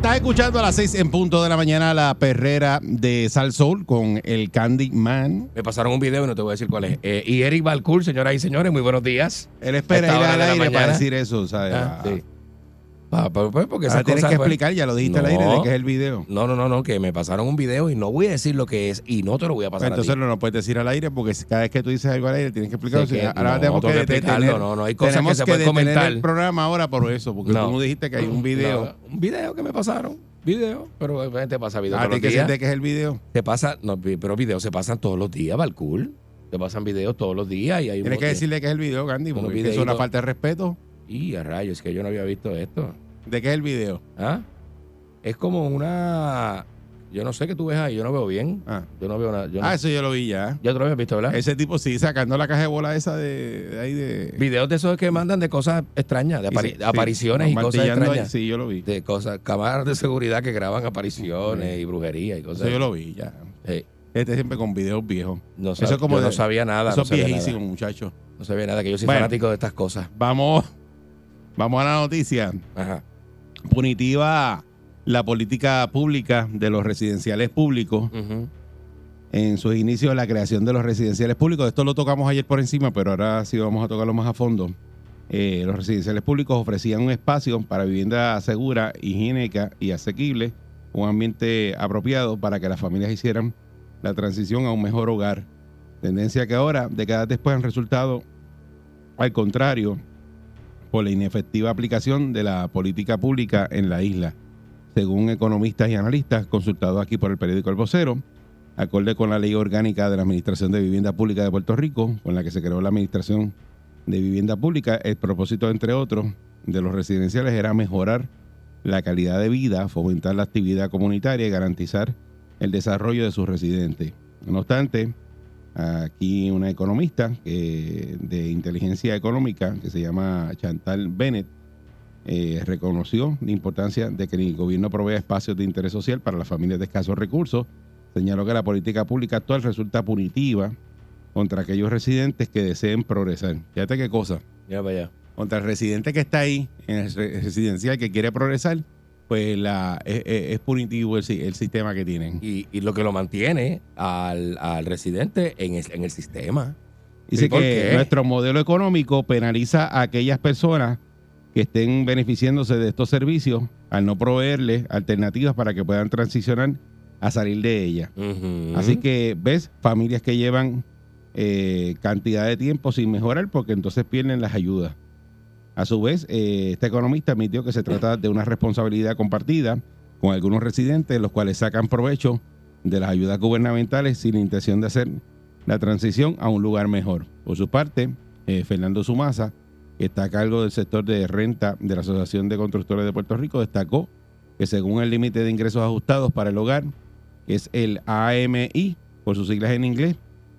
Estás escuchando a las 6 en punto de la mañana la perrera de Sal Soul con el Candy Man. Me pasaron un video y no te voy a decir cuál es. Eh, y Eric Balcour, señoras y señores, muy buenos días. Él espera ir al aire para decir eso, ¿sabes? Ah, Ah, sí. Ah, pero- pero porque ahora tienes cosas, que pues, explicar, ya lo dijiste al aire de que es el video. No, no, no, no, que me pasaron un video y no voy a decir lo que es y no te lo voy a pasar Entonces a ti. no lo puedes decir al aire porque cada vez que tú dices algo al aire tienes que explicarlo. Que- ahora no, tenemos que que explicarlo, detener, no, no, hay cosas que se pueden comentar. el programa ahora por eso, porque No. tú no dijiste que hay un video. Un video que me pasaron. Video. Pero obviamente pasa video Ah, todos los que días. que es el video. Se pasa, no, pero videos se pasan todos los días, Balcour. Se pasan videos todos los días y hay un Tienes que decirle que es el video, Unos porque es que es una falta de respeto. Y a rayos, que yo no había visto esto. ¿De qué es el video? ¿Ah? Es como una. Yo no sé qué tú ves ahí, yo no veo bien. Ah, Yo no veo nada. Yo no- Ah, eso yo lo vi ya. Ya tú lo habías visto, ¿verdad? Ese tipo sí, sacando la caja de bola esa de, de ahí de... Videos de esos que mandan de cosas extrañas, de apari- sí, sí, apariciones y cosas martillando ahí, extrañas. Sí, yo lo vi. De cosas, cámaras de seguridad que graban apariciones y brujería y cosas. Eso yo lo vi ya. Sí. Este siempre con videos viejos. No, Eso como yo no sabía nada. Eso no es viejísimo, muchachos. No sabía nada, que yo soy Bueno. fanático de estas cosas. Vamos, vamos a la noticia. Ajá. Punitiva la política pública de los residenciales públicos. En sus inicios, la creación de los residenciales públicos. Esto lo tocamos ayer por encima, pero ahora sí vamos a tocarlo más a fondo. Eh, los residenciales públicos ofrecían un espacio para vivienda segura, higiénica y asequible, un ambiente apropiado para que las familias hicieran la transición a un mejor hogar. Tendencia que ahora, décadas después, han resultado al contrario por la inefectiva aplicación de la política pública en la isla. Según economistas y analistas consultados aquí por el periódico El Vocero, acorde con la ley orgánica de la Administración de Vivienda Pública de Puerto Rico, con la que se creó la Administración de Vivienda Pública, el propósito, entre otros, de los residenciales era mejorar la calidad de vida, fomentar la actividad comunitaria y garantizar el desarrollo de sus residentes. No obstante, aquí una economista que- de inteligencia económica que se llama Chantal Bennett eh, reconoció la importancia de que el gobierno provea espacios de interés social para las familias de escasos recursos. Señaló que la política pública actual resulta punitiva contra aquellos residentes que deseen progresar. Fíjate qué cosa. Ya para allá. Contra el residente que está ahí en el re- residencial que quiere progresar, pues la, es, es- es punitivo el, el sistema que tienen. Y, y lo que lo mantiene al, al residente en el, en el sistema. Dice ¿Y por que nuestro modelo económico penaliza a aquellas personas que estén beneficiándose de estos servicios al no proveerles alternativas para que puedan transicionar a salir de ella. Así que ves familias que llevan eh, cantidad de tiempo sin mejorar porque entonces pierden las ayudas. A su vez, eh, este economista admitió que se trata de una responsabilidad compartida con algunos residentes, los cuales sacan provecho de las ayudas gubernamentales sin intención de hacer la transición a un lugar mejor. Por su parte, eh, Fernando Sumasa, que está a cargo del sector de renta de la Asociación de Constructores de Puerto Rico, destacó que según el límite de ingresos ajustados para el hogar, es el AMI, por sus siglas en inglés,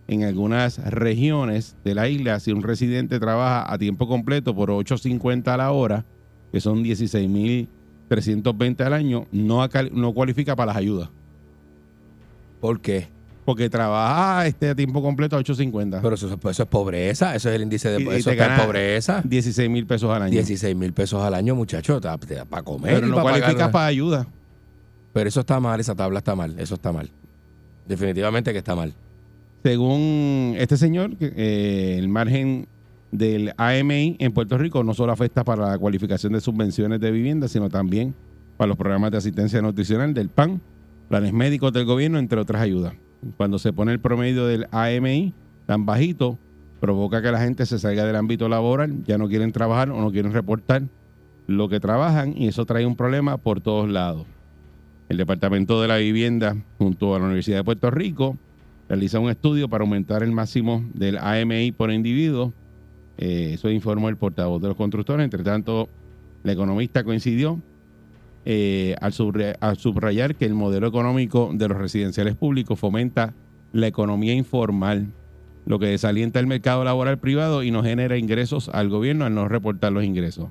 en algunas regiones de la isla, si un residente trabaja a tiempo completo por 8.50 a la hora, que son 16.320 al año, no, no cualifica para las ayudas. ¿Por qué? Porque trabaja este, a tiempo completo a 8.50. Pero eso, eso es pobreza, eso es el índice de Y- y eso te en gana pobreza. 16 mil pesos al año. 16 mil pesos al año, muchacho, para comer. Pero y no pa' cualifica pagar- para ayuda. Pero eso está mal, esa tabla está mal, eso está mal. Definitivamente que está mal. Según este señor, eh, el margen del AMI en Puerto Rico no solo afecta para la cualificación de subvenciones de vivienda, sino también para los programas de asistencia nutricional del PAN, planes médicos del gobierno, entre otras ayudas. Cuando se pone el promedio del AMI tan bajito, provoca que la gente se salga del ámbito laboral, ya no quieren trabajar o no quieren reportar lo que trabajan y eso trae un problema por todos lados. El Departamento de la Vivienda, junto a la Universidad de Puerto Rico, realiza un estudio para aumentar el máximo del AMI por individuo. Eh, eso informó el portavoz de los constructores. Entre tanto, la economista coincidió eh, al, al subrayar que el modelo económico de los residenciales públicos fomenta la economía informal, lo que desalienta el mercado laboral privado y no genera ingresos al gobierno al no reportar los ingresos.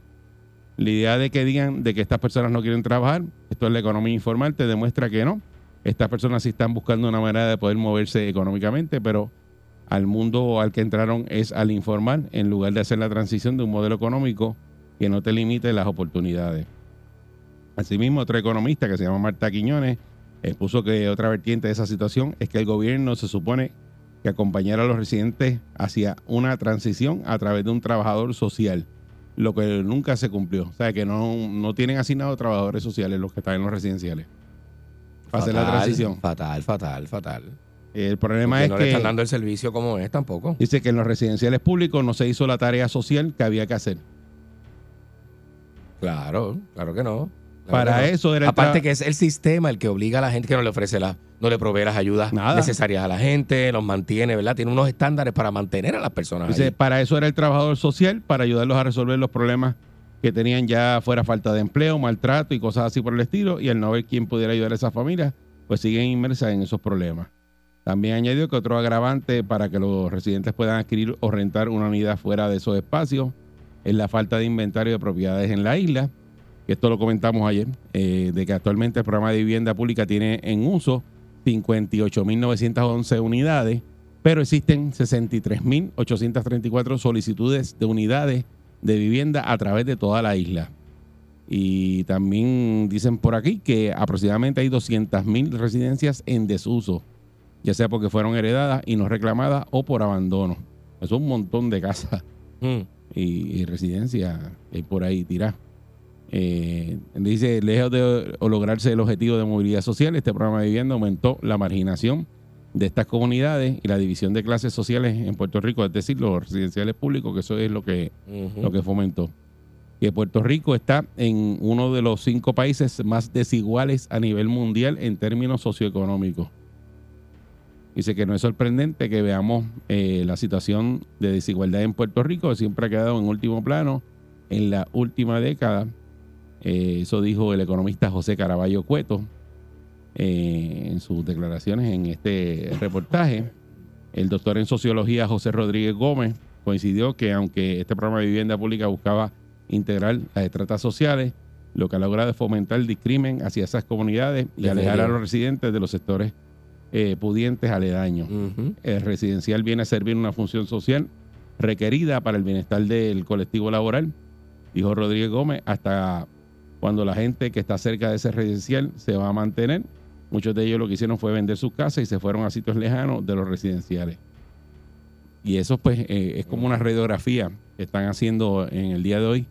La idea de que digan de que estas personas no quieren trabajar, esto es la economía informal, te demuestra que no. Estas personas sí están buscando una manera de poder moverse económicamente, pero al mundo al que entraron es al informal, en lugar de hacer la transición de un modelo económico que no te limite las oportunidades. Asimismo, otro economista que se llama Marta Quiñones expuso que otra vertiente de esa situación es que el gobierno se supone que acompañara a los residentes hacia una transición a través de un trabajador social, lo que nunca se cumplió. O sea, que no, no tienen asignados trabajadores sociales los que están en los residenciales para hacer la Fatal, transición. Fatal, fatal, fatal. El problema Porque es no que le están dando el servicio como es tampoco. dice que en los residenciales públicos no se hizo la tarea social que había que hacer. Claro, claro que no. Claro Para que no. eso era el Aparte que es el sistema el que obliga a la gente que no le ofrece la, no le provee las ayudas Nada. necesarias a la gente, los mantiene, ¿verdad? Tiene unos estándares para mantener a las personas. Dice, allí. para eso era el trabajador social, para ayudarlos a resolver los problemas que tenían ya fuera falta de empleo, maltrato y cosas así por el estilo, y al no haber quien pudiera ayudar a esas familias, pues siguen inmersas en esos problemas. También añadió que otro agravante para que los residentes puedan adquirir o rentar una unidad fuera de esos espacios es la falta de inventario de propiedades en la isla, esto lo comentamos ayer, eh, de que actualmente el programa de vivienda pública tiene en uso 58.911 unidades, pero existen 63.834 solicitudes de unidades de vivienda a través de toda la isla. Y también dicen por aquí que aproximadamente hay 200.000 residencias en desuso, ya sea porque fueron heredadas y no reclamadas o por abandono. Eso es un montón de casas Mm. y, y residencias eh, por ahí tiradas. Eh, dice, lejos de lograrse el objetivo de movilidad social, este programa de vivienda aumentó la marginación de estas comunidades y la división de clases sociales en Puerto Rico, es decir, los residenciales públicos, que eso es lo que, lo que fomentó. Que Puerto Rico está en uno de los cinco países más desiguales a nivel mundial en términos socioeconómicos. Dice que no es sorprendente que veamos eh, la situación de desigualdad en Puerto Rico, que siempre ha quedado en último plano en la última década. Eh, eso dijo el economista José Caraballo Cueto eh, en sus declaraciones en este reportaje. El doctor en sociología José Rodríguez Gómez coincidió que aunque este programa de vivienda pública buscaba integrar las estratas sociales, lo que ha logrado es fomentar el discrimen hacia esas comunidades y alejar a los residentes de los sectores eh, pudientes aledaños. El residencial viene a servir una función social requerida para el bienestar del colectivo laboral, dijo Rodríguez Gómez, hasta cuando la gente que está cerca de ese residencial se va a mantener. Muchos de ellos lo que hicieron fue vender sus casas y se fueron a sitios lejanos de los residenciales. Y eso pues eh, es como una radiografía que están haciendo en el día de hoy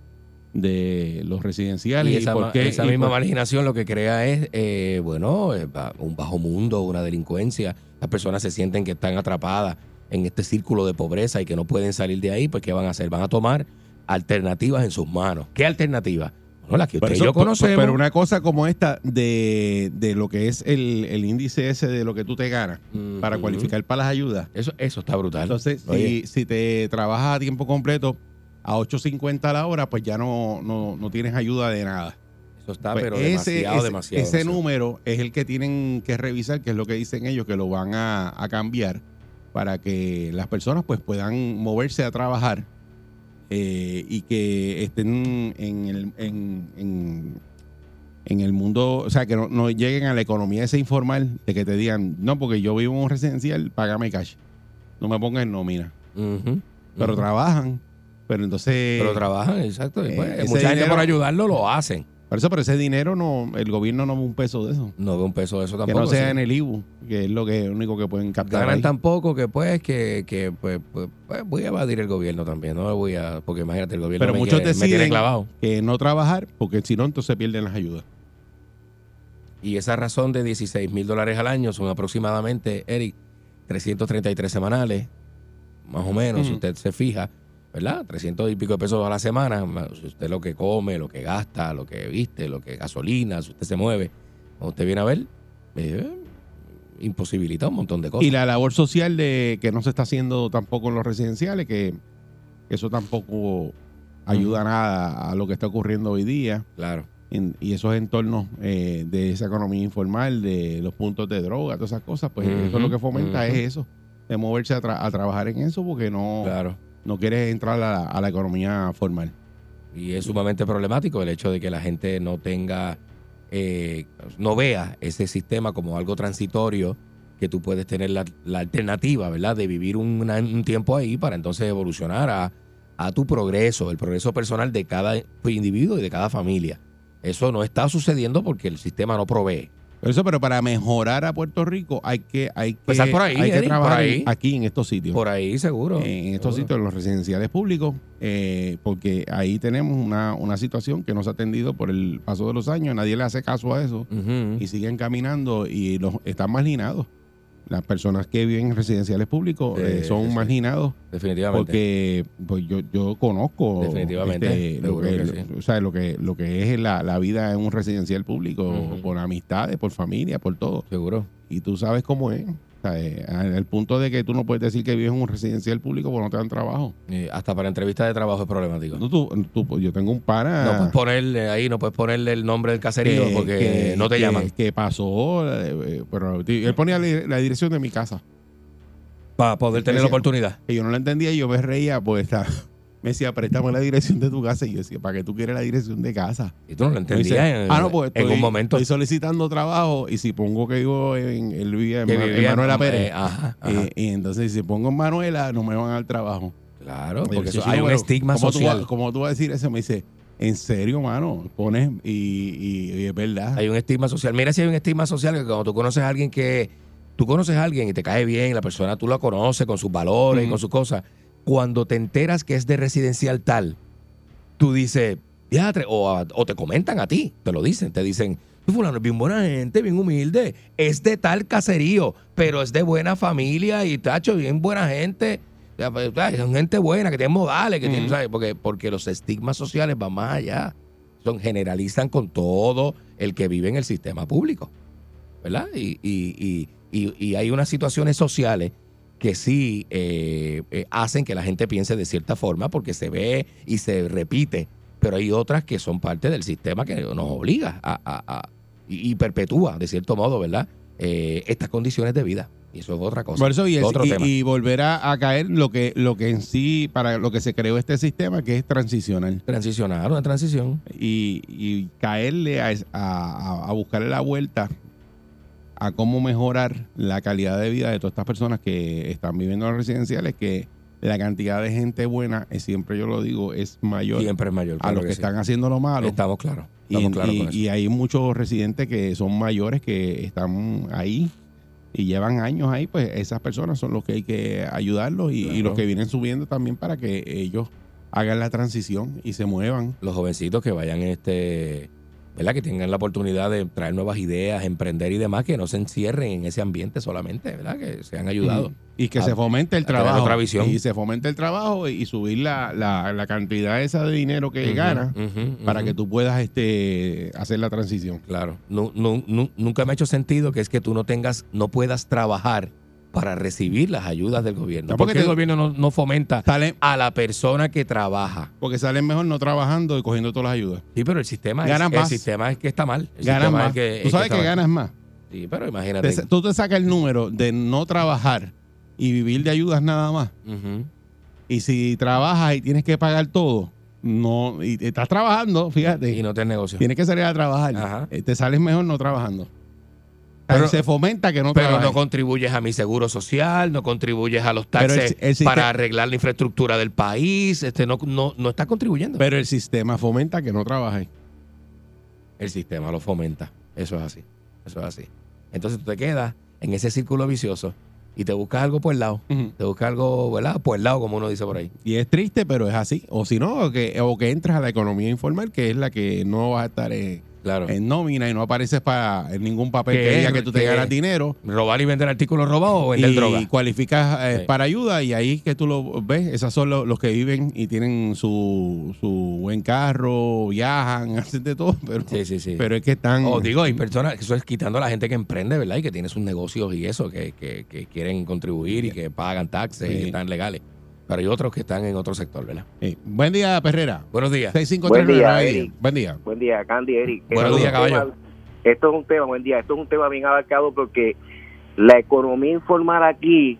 de los residenciales Y y, esa, por ma- qué esa y misma por- marginación lo que crea es, eh, bueno, eh, un bajo mundo, una delincuencia. Las personas se sienten que están atrapadas en este círculo de pobreza y que no pueden salir de ahí, pues ¿qué van a hacer? Van a tomar alternativas en sus manos. ¿Qué alternativas? Bueno, las que y yo conocemos. Pero una cosa como esta de, de lo que es el, el índice ese de lo que tú te ganas para cualificar para las ayudas. Eso, eso está brutal. Entonces, si, si te trabajas a tiempo completo a 8.50 a la hora, pues ya no, no, no tienes ayuda de nada. eso está, Pues pero ese, demasiado, ese- demasiado. ese demasiado. número es el que tienen que revisar, que es lo que dicen ellos, que lo van a, a cambiar para que las personas pues puedan moverse a trabajar eh, y que estén en el, en, en- en el mundo, o sea, que no, no lleguen a la economía esa informal de que te digan, no, porque yo vivo en un residencial, págame cash. No me pongas en nómina. Pero trabajan, pero entonces... Pero trabajan, exacto. y, pues, eh, mucha gente por ayudarlo lo hacen. Por eso, pero ese dinero no, el gobierno no ve un peso de eso. No veo un peso de eso Que tampoco. no sea sí. en el IBU, que es lo que único que pueden captar. Ganan ahí. tan poco que pues que, que pues, pues, pues, voy a evadir el gobierno también. No voy a, porque imagínate, el gobierno Pero me, muchos quiere- me tiene deciden clavado. que no trabajar, porque si no, entonces pierden las ayudas. Y esa razón de 16 mil dólares al año son aproximadamente, Eric, 333 semanales, más o menos, si Ujú. usted se fija, ¿verdad? 300 y pico de pesos a la semana, más usted lo que come, lo que gasta, lo que viste, lo que gasolina, si usted se mueve, cuando usted viene a ver, eh, imposibilita un montón de cosas. Y la labor social de que no se está haciendo tampoco en los residenciales, que eso tampoco ayuda nada a lo que está ocurriendo hoy día. Claro. en- y esos entornos eh, de esa economía informal, de los puntos de droga, todas esas cosas, pues eso es lo que fomenta es eso, de moverse a, tra- a trabajar en eso porque no, Claro. No quieres entrar a la, economía formal. Y es sumamente problemático el hecho de que la gente no tenga, eh, no vea ese sistema como algo transitorio, que tú puedes tener la, alternativa, ¿verdad? De vivir una- un tiempo ahí para entonces evolucionar a, a tu progreso, el progreso personal de cada individuo y de cada familia. Eso no está sucediendo porque el sistema no provee. Pero eso, pero para mejorar a Puerto Rico hay que, hay que, Empezar por ahí, hay que trabajar por ahí. en- aquí en estos sitios. Por ahí seguro. en estos seguro. sitios, en los residenciales públicos, eh, porque ahí tenemos una, una situación que no se ha atendido por el paso de los años, nadie le hace caso a eso y siguen caminando y los están marginados. Las personas que viven en residenciales públicos eh, son sí, marginados Definitivamente. porque pues yo, yo conozco Definitivamente, este, lo, que, que sí. o sea, lo que lo que es la, la vida en un residencial público por amistades, por familia, por todo. seguro. Y tú sabes cómo es. O sea, eh, al punto de que tú no puedes decir que vives en un residencial público porque no te dan trabajo. Y hasta para entrevistas de trabajo es problemático. No, tú, tú- yo tengo un pana No puedes ponerle ahí, no puedes ponerle el nombre del caserío que- porque que- no te que- llaman. Que pasó, eh, eh, pero él ponía la, la dirección de mi casa. Para poder tener la oportunidad. Y yo no la entendía y yo me reía, pues está, me decía, préstame la dirección de tu casa. Y yo decía, ¿para qué tú quieres la dirección de casa? Y tú no lo entendías dice, en, ah, no, pues en estoy, un momento. Estoy solicitando trabajo y si pongo que vivo en, él vivía en, en Manuela eh, Pérez. ajá, ajá. eh, y entonces si pongo en Manuela, no me van a dar trabajo. claro, porque eso- hay un estigma ¿cómo tú social. ¿Cómo tú vas a decir eso? Me dice, en serio, mano, pones y, y- y es verdad. Hay un estigma social. Mira si hay un estigma social que cuando tú conoces a alguien que tú conoces a alguien y te cae bien, la persona tú la conoces con sus valores y con sus cosas. Cuando te enteras que es de residencial tal, tú dices, o, te comentan a ti, te lo dicen, te dicen, "Tú, fulano es bien buena gente, bien humilde, es de tal caserío, pero es de buena familia y tacho, bien buena gente. Pues, Son gente buena, que tienen modales, que tienen, Ujú. ¿sabes? Porque, porque los estigmas sociales van más allá. Son, generalizan con todo el que vive en el sistema público. ¿Verdad? Y- y- y hay unas situaciones sociales que sí eh, eh, hacen que la gente piense de cierta forma porque se ve y se repite, pero hay otras que son parte del sistema que nos obliga a, a- a- y, perpetúa, de cierto modo, ¿verdad? Eh, estas condiciones de vida. Y eso es otra cosa. Por eso y, es- otro y- tema. y volver a, caer lo que, lo que en sí, para lo que se creó este sistema, que es transicional. Transicionar, una transición. Y, y caerle a, a, a buscarle la vuelta a cómo mejorar la calidad de vida de todas estas personas que están viviendo en los residenciales, que la cantidad de gente buena, eh, siempre yo lo digo, es mayor Siempre es mayor. a claro los que, sí. están haciendo lo malo. Estamos claros. Y, Estamos claros y- con eso. y hay muchos residentes que son mayores que están ahí y llevan años ahí, pues esas personas son los que hay que ayudarlos y, y los que vienen subiendo también para que ellos hagan la transición y se muevan. los jovencitos que vayan este ¿verdad? que tengan la oportunidad de traer nuevas ideas, emprender y demás, que no se encierren en ese ambiente solamente, ¿verdad? Que sean ayudados. Y que A- se fomente el trabajo. otra visión. Y se fomente el trabajo y subir la, la, la cantidad esa de dinero que ganas ujú, para que tú puedas este hacer la transición. Claro, Nu- nu- nu- nunca me ha hecho sentido que es que tú no tengas, no puedas trabajar para recibir las ayudas del gobierno. No, porque porque el gobierno no, no fomenta Sale, a la persona que trabaja. porque salen mejor no trabajando y cogiendo todas las ayudas. Sí, pero el sistema, es, Ganas el más. sistema es que está mal. El Ganas sistema más. es que- es tú sabes que ganas más. Sí, pero imagínate. Te- tú te sacas el número de no trabajar y vivir de ayudas nada más. Y si trabajas y tienes que pagar todo, no y estás trabajando, fíjate, Y no te negocio. tienes que salir a trabajar. Ajá. Eh, Te sales mejor no trabajando. Pero- se fomenta que no Pero no contribuyes a mi seguro social, no contribuyes a los el- taxes el para arreglar la infraestructura del país, este no, no, no estás contribuyendo. Pero el sistema fomenta que no trabajes. el sistema lo fomenta. Eso es así. Eso es así. Entonces tú te quedas en ese círculo vicioso y te buscas algo por el lado. Te buscas algo, ¿verdad? Por el lado, como uno dice por ahí. Y es triste, pero es así. O si no, o que, o que entras a la economía informal, que es la que no vas a estar en, Claro. en nómina y no apareces para en ningún papel Que diga que tú te ganas dinero. Robar y vender artículos robados o vender y droga. cualificas eh, Sí. para ayuda y ahí que tú lo ves, esos son los, los que viven y tienen su, su buen carro, viajan, hacen de todo, pero, Sí, sí, sí. pero es que están... O digo, hay personas, eso es quitando a la gente que emprende, ¿verdad? Y que tiene sus negocios y eso, que, que, que quieren contribuir y que pagan taxes y que están legales. Pero hay otros que están en otro sector, ¿verdad? Buen día, Perrera. Buenos días. 653 Buen día, Eric. Buen día. Buen día, Candy, Eric. Buenos días, tema- caballo. Esto es un tema, buen día, esto es un tema bien abarcado porque la economía informal aquí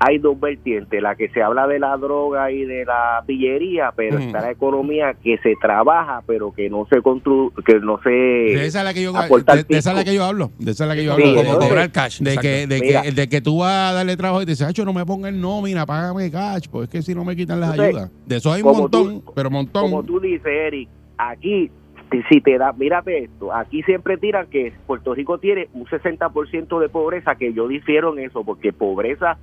hay dos vertientes, la que se habla de la droga y de la pillería, pero Mm. está la economía que se trabaja, pero que no se constru que no se De esa es la que yo, aportar de, de esa es la que yo hablo. De esa es la que yo hablo. Como cobrar cash. De que, de, que, de que tú vas a darle trabajo y te dices, "Acho, no me ponga el nómina, págame cash, pues es que si no me quitan las Entonces, ayudas. De eso hay un montón, tú- pero montón. como tú dices, Eric, aquí si- si te da, mírate esto, aquí siempre tiran que Puerto Rico tiene un 60% de pobreza, que yo difiero en eso, porque pobreza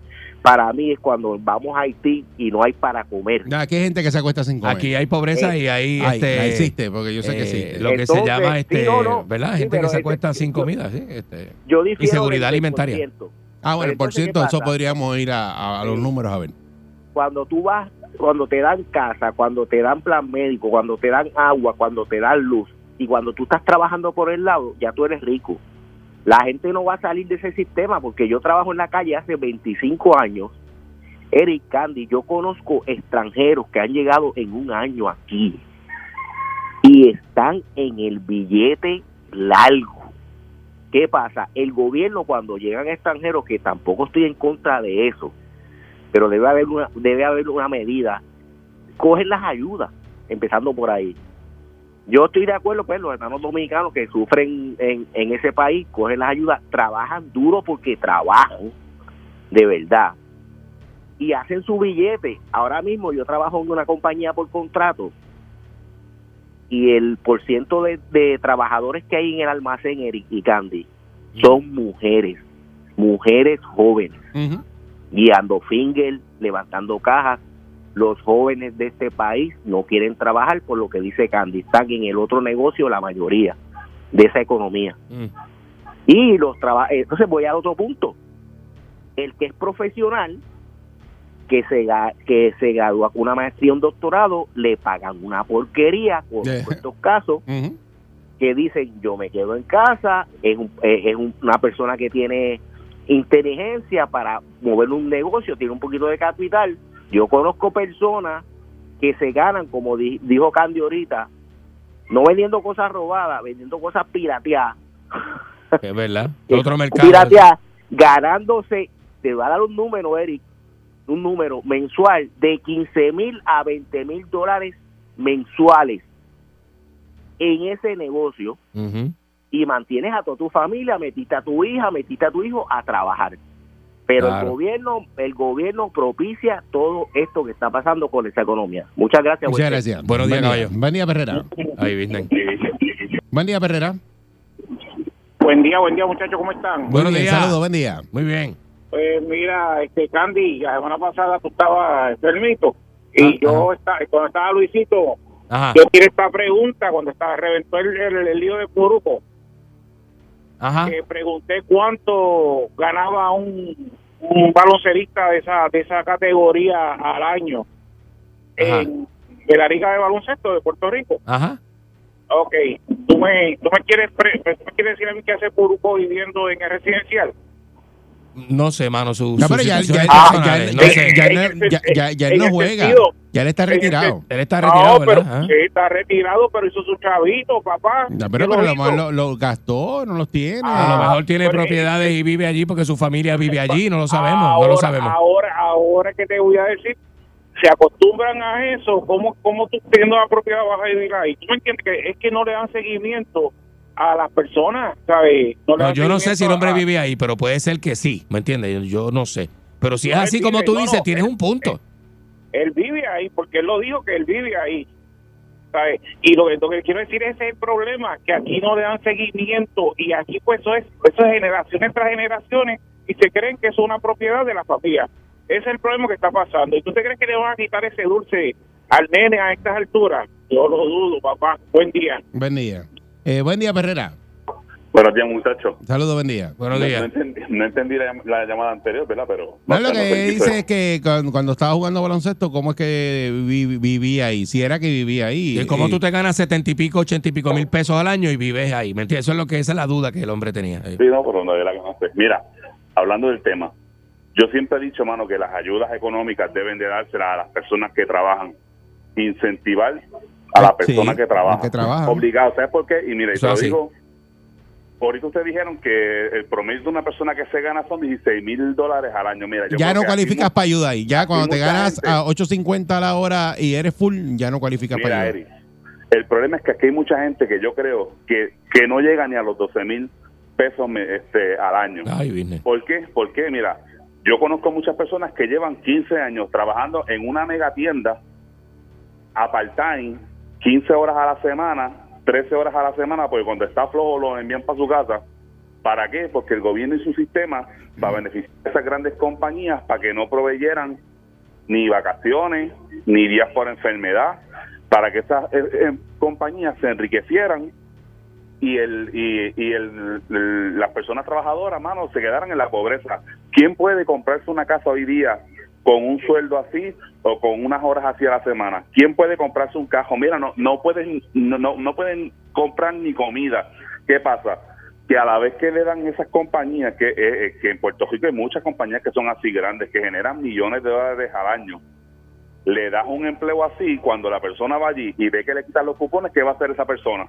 para mí es cuando vamos a Haití y no hay para comer. Aquí hay gente que se acuesta sin comer. Aquí hay pobreza y hay Hay, este, existe, porque yo sé que eh, existe. lo que se llama sí, este, no, no. ¿verdad? Sí, Gente que se este- acuesta sin yo- comida, sí. Este, Yo difiero seguridad alimentaria. 10%. Ah, bueno, por ¿qué eso podríamos ir a, a- a los números a ver. Cuando tú vas, cuando te dan casa, cuando te dan plan médico, cuando te dan agua, cuando te dan luz, y cuando tú estás trabajando por el lado, ya tú eres rico. La gente no va a salir de ese sistema porque yo trabajo en la calle hace 25 años. Eric Candy, yo conozco extranjeros que han llegado en un año aquí y están en el billete largo. ¿Qué pasa? El gobierno cuando llegan extranjeros, que tampoco estoy en contra de eso, pero debe haber una, debe haber una medida, cogen las ayudas, empezando por ahí. Yo estoy de acuerdo, pues los hermanos dominicanos que sufren en, en ese país, cogen las ayudas, trabajan duro porque trabajan, de verdad, y hacen su billete. Ahora mismo yo trabajo en una compañía por contrato y el porciento de, de trabajadores que hay en el almacén, Eric y Candy, son mujeres, mujeres jóvenes guiando finger, levantando cajas. Los jóvenes de este país no quieren trabajar por lo que dice Candy, están en el otro negocio la mayoría de esa economía. mm, Y los traba entonces voy al otro punto. El que es profesional, que se ga- que se gradúa con una maestría un doctorado, le pagan una porquería con Eh. estos casos que dicen yo me quedo en casa, es, un- es un- una persona que tiene inteligencia para mover un negocio, tiene un poquito de capital. Yo conozco personas que se ganan, como di- dijo Candy ahorita, no vendiendo cosas robadas, vendiendo cosas pirateadas. es verdad. Otro mercado. Pirateadas, ganándose, te va a dar un número, Eric, un número mensual de 15 mil a 20 mil dólares mensuales en ese negocio y mantienes a toda tu familia, metiste a tu hija, metiste a tu hijo a trabajar. Pero Claro. el gobierno, el gobierno propicia todo esto que está pasando con esa economía. Muchas gracias. Muchas buen día. gracias. Buenos días, Buen caballo. Buen día, Perrera. Ahí. Buen día, Perrera. Buen día, buen día muchachos, ¿cómo están? Buenos Buen día, días. Saludos, buen día. Muy bien. Pues mira, este Candy, la semana pasada tú estabas enfermito y Ah, yo estaba, cuando estaba Luisito, Ajá. yo tiré esta pregunta cuando estaba reventó el, el, el lío de Puruco, Ajá. que pregunté cuánto ganaba un, un baloncerista de esa de esa categoría al año Ajá. en de la liga de baloncesto de Puerto Rico. Ajá. Ok, tú me, tú me quieres pre- tú me quieres decir a mí qué hace Puruco viviendo en el residencial. No sé, mano, su, No, pero ya, ya, ya, ya- no juega. sentido, Ya él está retirado. Él está retirado, no, pero ¿verdad? Sí, está retirado, pero hizo su chavito, papá. No, pero, ¿Qué pero a lo lo, lo gastó, no los tiene. A lo Ah, mejor tiene propiedades y vive allí porque su familia vive allí, no lo sabemos, no ahora, lo sabemos. Ahora, ahora que te voy a decir, se acostumbran a eso, ¿cómo, cómo tú teniendo la propiedad vas a vivir ahí? ¿Tú me entiendes? que Es que no le dan seguimiento a las personas, ¿sabes? No, yo no sé si el hombre a- vive ahí, pero puede ser que sí, ¿me entiendes? Yo no sé. Pero si es No, así como tú no, dices, no, tienes un punto. Él vive ahí, porque él lo dijo que él vive ahí. ¿sabes? Y lo, lo que quiero decir es el problema, que aquí no le dan seguimiento y aquí pues eso es, eso es generaciones tras generaciones y se creen que es una propiedad de la familia. Ese es el problema que está pasando. ¿Y tú te crees que le van a quitar ese dulce al nene a estas alturas? Yo lo dudo, papá. Buen día. Buen día. Eh, buen día, Perrera. Buenos días, muchachos. Saludos, buen día. Buenos No, días. no entendí, no entendí la, llam- la llamada anterior, ¿verdad? Pero. No, lo que dice es que cuando, cuando estaba jugando baloncesto, ¿cómo es que vi- vivía ahí? Si era que vivía ahí. Y como Eh, tú te ganas setenta y pico, ochenta y pico mil pesos al año y vives ahí. ¿Me entiendes? Eso es lo que esa es la duda que el hombre tenía. Sí, no, pero no la conoce. Mira, hablando del tema, yo siempre he dicho, mano, que las ayudas económicas deben de dárselas a las personas que trabajan. Incentivar a la Sí, persona que las trabaja. que trabajan. Obligado. ¿Sabes por qué? Y mira, y te lo así. Ahorita ustedes dijeron que el promedio de una persona que se gana son 16 mil dólares al año. Mira, yo Ya no mu- para ayuda ahí. Ya cuando te ganas gente- a 8.50 a la hora y eres full, ya no cualificas para Mira, ayuda. Eric, el problema es que aquí hay mucha gente que yo creo que, que no llega ni a los 12 mil pesos este, al año. Ay, business. ¿Por qué? Porque, mira, yo conozco muchas personas que llevan 15 años trabajando en una mega tienda a part-time, 15 horas a la semana, 13 horas a la semana, porque cuando está flojo lo envían para su casa. ¿Para qué? Porque el gobierno hizo un sistema para beneficiar a esas grandes compañías para que no proveyeran ni vacaciones, ni días por enfermedad, para que esas eh, eh, compañías se enriquecieran y el y, y el, el- las personas trabajadoras, mano, se quedaran en la pobreza. ¿Quién puede comprarse una casa hoy día con un sueldo así o con unas horas así a la semana? ¿Quién puede comprarse un cajo? Mira, no no pueden no, no, no pueden comprar ni comida. ¿Qué pasa? Que a la vez que le dan esas compañías, que, eh, eh, que en Puerto Rico hay muchas compañías que son así grandes, que generan millones de dólares al año, le das un empleo así, cuando la persona va allí y ve que le quitan los cupones, ¿qué va a hacer esa persona?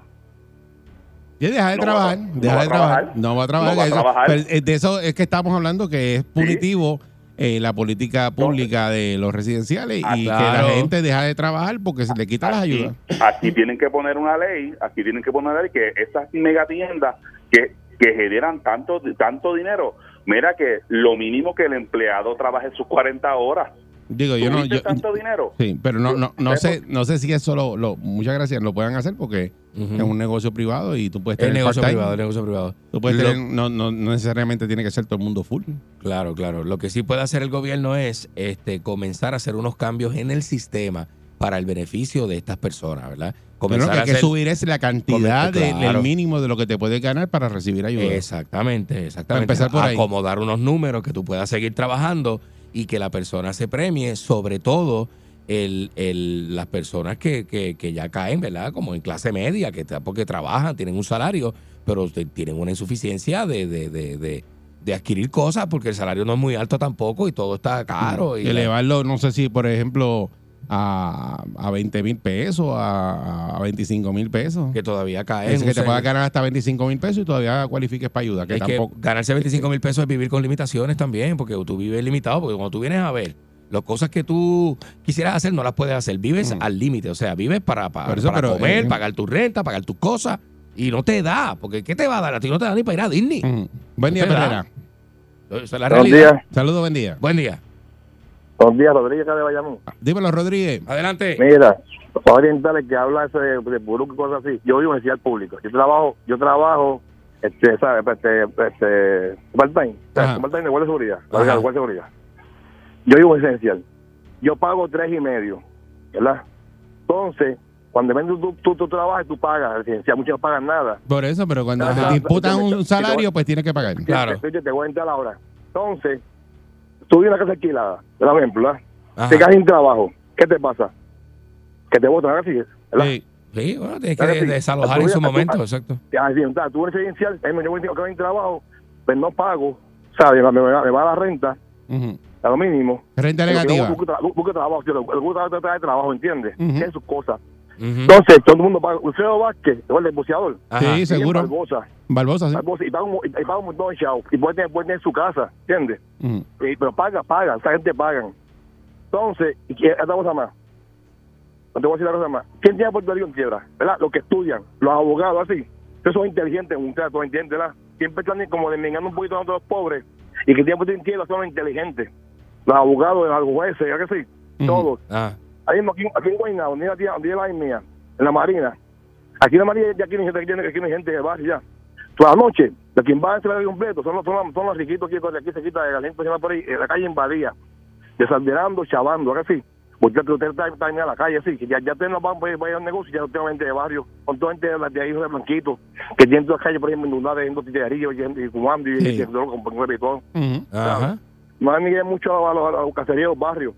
Y deja de No trabajar, deja de trabajar, trabajar. no va a trabajar. No va a eso- trabajar. pero, eh, de eso es que estamos hablando que es punitivo eh, la política pública de los residenciales Ah, y que la gente deja de trabajar porque se le quita las ayudas. aquí tienen que poner una ley, aquí tienen que poner una ley que esas megatiendas que, que generan tanto, tanto dinero, mira que lo mínimo que el empleado trabaje sus 40 horas. Digo, yo no, ¿Tuviste yo, tanto dinero? sí, pero no, no, no sé, no sé si eso lo, lo- muchas gracias lo puedan hacer porque es un negocio privado y tú puedes El tener negocio part-time. privado, el negocio privado. Tú puedes Lo- tener- no, no, no necesariamente tiene que ser todo el mundo full. Claro, claro. Lo que sí puede hacer el gobierno es este, comenzar a hacer unos cambios en el sistema para el beneficio de estas personas, ¿verdad? Pero Comenzar lo que hay subir es la cantidad de- claro. del mínimo de lo que te puedes ganar para recibir ayuda. Exactamente, exactamente. empezar por ahí. Acomodar unos números que tú puedas seguir trabajando y que la persona se premie, sobre todo el, el- las personas que, que, que ya caen, ¿verdad? Como en clase media, que tra- porque trabajan, tienen un salario, pero tienen una insuficiencia de, de, de, de- de adquirir cosas porque el salario no es muy alto tampoco y todo está caro. Y la- elevarlo, no sé si, por ejemplo, a, a 20 mil pesos, a, a 25 mil pesos. que todavía caen. Es que te puedas ganar hasta 25 mil pesos y todavía cualifiques para ayuda, que es que tampoco. ganarse 25 mil pesos es vivir con limitaciones también, porque tú vives limitado, porque cuando tú vienes a ver las cosas que tú quisieras hacer, no las puedes hacer. Vives Mm. al límite, o sea, vives para, para, Por eso, para pero, comer, eh, pagar tu renta, pagar tus cosas, y no te da, porque ¿qué te va a dar? A ti no te da ni para ir a Disney. Ujú. Buen día. Esa es la realidad. días. Saludos, buen día. Buen día. Buenos días, Rodríguez de Bayamón. Dímelo, Rodríguez. Adelante. Mira, para orientarle que habla ese de, de burú y cosas así. Yo vivo en universidad pública. Yo trabajo, yo trabajo, este, ¿sabes? Este, este, part-time. Part-time de guardia de seguridad. Guardia de seguridad. Yo vivo en esencial. Yo pago tres y medio, ¿verdad? Entonces, cuando ven tú, tú, tú trabajas, tú pagas. Residencial, muchos no pagan nada. Por eso, pero cuando Ajá. te imputan Yo- un salario, pues tienes que pagar. Claro. Yo te voy a entrar ahora. Entonces, tú vives en una casa alquilada, por ejemplo, ¿verdad? Te quedas sin trabajo. ¿Qué te pasa? Que te botan, así es, ¿verdad? Sí. Sí, bueno, tienes que sí. desalojar en su momento, exacto. Así, sea, tú eres residencial, me quedar sin trabajo, pues no pago, ¿sabes? Me, me, me va la renta, Ujú. a lo mínimo. Renta negativa. busco trabajo, yo busco trabajo, trabajo, ¿entiendes? Ujú. Tiene sus Entonces, todo el mundo paga. Alfredo Vázquez, el boxeador. Sí, seguro. Barbosa, Barbosa, sí. Barbosa, y paga un, y paga un montón de chavo, y puede tener, puede tener su casa, ¿entiendes? Eh, pero paga, paga, esa gente pagan. Entonces, y otra cosa más. No te voy a decir otra cosa más. ¿Quién tiene Puerto Rico en quiebra? ¿Verdad? Los que estudian, los abogados así. Esos son inteligentes, un trato, ¿entiendes? ¿verdad? Siempre están como desmengando un poquito a los pobres. Y que tienen Puerto Rico en quiebra son los inteligentes. Los abogados, los jueces, ¿ya que sí? Todos. Ah, Ahí mismo, aquí, aquí en Guaynabo, donde tía- donde la mía, en la Marina. Aquí en la Marina ya aquí no hay gente, aquí no hay- gente de barrio ya. Toda la noche, de quien va a entrar completo son los, son los, son los riquitos aquí, aquí se quita de la gente por ahí, en la calle invadía, desalderando, chavando, ahora sí. Porque usted, usted está, está en la calle así, que ya, ya ustedes no van ir a un negocio, ya no tengo gente de barrio, con toda gente de, de ahí de Blanquito, que tienen todas las calles por ahí inundadas, yendo titeríos y, y fumando y, Sí. y, y, con con y todo. Ujú. Ajá. No hay ni mucho a los, a los caseríos, barrios,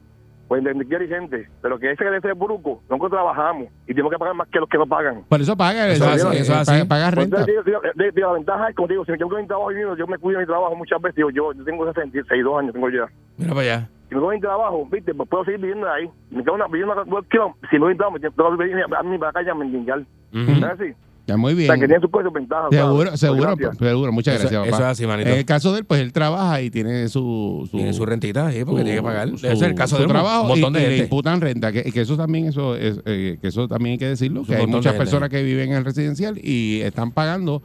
pues hay gente, pero que ese que ese bruco, nosotros trabajamos y tenemos que pagar más que los que no pagan. Por eso paga, Eso eso, es así, eh, eso es paga- Pues, renta. entonces, digo, digo, de- de- la ventaja es, como digo, si yo tengo mi trabajo, yo, yo me cuido de mi trabajo muchas veces, digo, yo, yo tengo 62 años, tengo ya. Mira para allá. Si me voy en trabajo, viste, pues puedo seguir viviendo ahí. Me quedo una, kilómetros. si me voy en trabajo, me tengo que venir a mí para acá ya a mendigar. Ujú. ¿Es así? Ya, muy O bien. sea, que tiene sus cosas ventajas. Seguro, ¿sabes? seguro, Pues, gracias. seguro. Muchas Eso- gracias, eso papá. es así, manito. En el caso de él, pues él trabaja y tiene su... su Tiene su rentita, sí, porque su- tiene que pagar. su- es el caso su de un trabajo montón y, de y le gente. imputan renta que, que eso también eso es, eh, que eso también hay que decirlo que un hay montón muchas de gente. personas que viven en el residencial y están pagando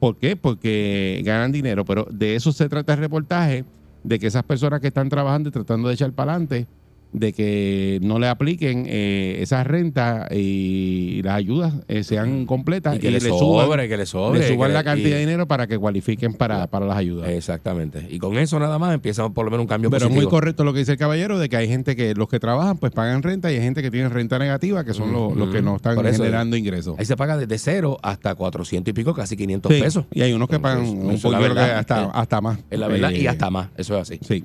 ¿por qué? porque ganan dinero pero de eso se trata el reportaje de que esas personas que están trabajando y tratando de echar para adelante de que no le apliquen eh, esas rentas y las ayudas eh, sean completas Y que le suban, sobre, que le sobre. le suban que la le- cantidad y- de dinero para que cualifiquen para, para las ayudas. Exactamente. Y con eso nada más empieza por lo menos un cambio Pero es muy positivo. correcto lo que dice el caballero de que hay gente que los que trabajan pues pagan renta y hay gente que tiene renta negativa que son los, los que no están eso, generando ingresos. Ahí se paga desde cero hasta 400 y pico, casi 500 Sí, pesos. Y hay unos que pagan un poquito hasta, Eh, hasta más. Es la verdad, y Eh, hasta más. Eso es así. Sí.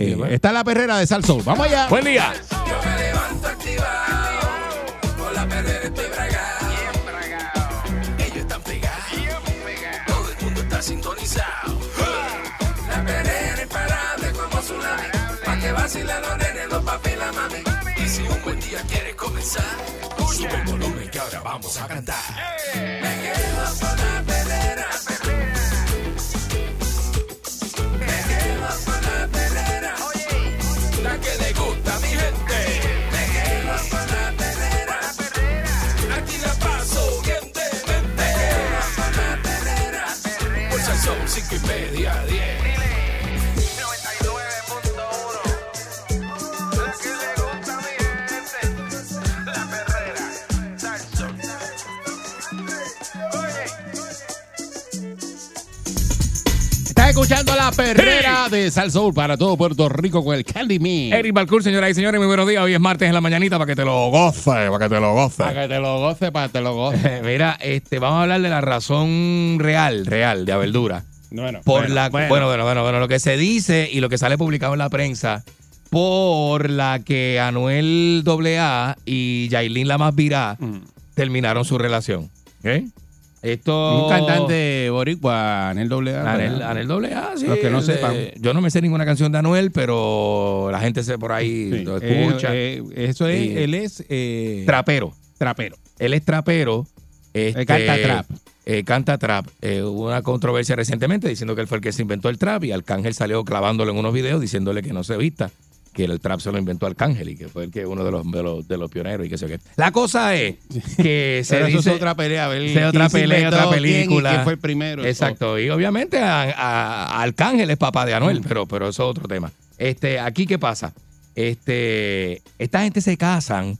Eh, está la perrera de Salsoul. Vamos allá. Buen día. Yo me levanto activado, con la perrera estoy bragado. Ellos están pegados, todo el mundo está sintonizado. La perrera imparable como tsunami, pa' que vacilen los nenes, los papi y la mami. Y si un buen día quieres comenzar, sube el volumen que ahora vamos a cantar. Me quedo con la perrera. Y media, diez. 99.1 La que le gusta a mi gente La perrera Salso Estás escuchando la perrera de Salsoul para todo Puerto Rico con el Candy Me. Eric Balcour, señoras y señores, muy buenos días. Hoy es martes en la mañanita para que te lo goce, para que te lo goce. Para que te lo goce, para que te lo goce. Mira, este, vamos a hablar de la razón real, real, de Aveldura. Bueno, Por bueno, la, bueno. bueno, bueno, bueno, bueno, lo que se dice y lo que sale publicado en la prensa, por la que Anuel AA y Yailin la más virá Mm. terminaron su relación. ¿Ok? Esto. Un cantante boricua, Anel Doble A, Anel. Anel AA, sí. Los que no de- sepan. Yo no me sé ninguna canción de Anuel, pero la gente se por ahí Sí, lo eh, escucha. eh, eso es, él es eh, trapero. trapero. Él es trapero. Este, canta trap. eh, canta trap. Eh, hubo una controversia recientemente diciendo que él fue el que se inventó el trap y Arcángel salió clavándolo en unos videos diciéndole que no se vista, que el trap se lo inventó Arcángel y que fue el que uno de los, de los, de los pioneros y que sé qué. La cosa es que se Pero eso dice... es otra pelea, Sí, otra se pelea, otra quién y película. quién fue el primero. Exacto. Y obviamente a, Arcángel es papá de Mm. Anuel, pero, pero eso es otro tema. Este, aquí, ¿qué pasa? Este, esta gente se casan.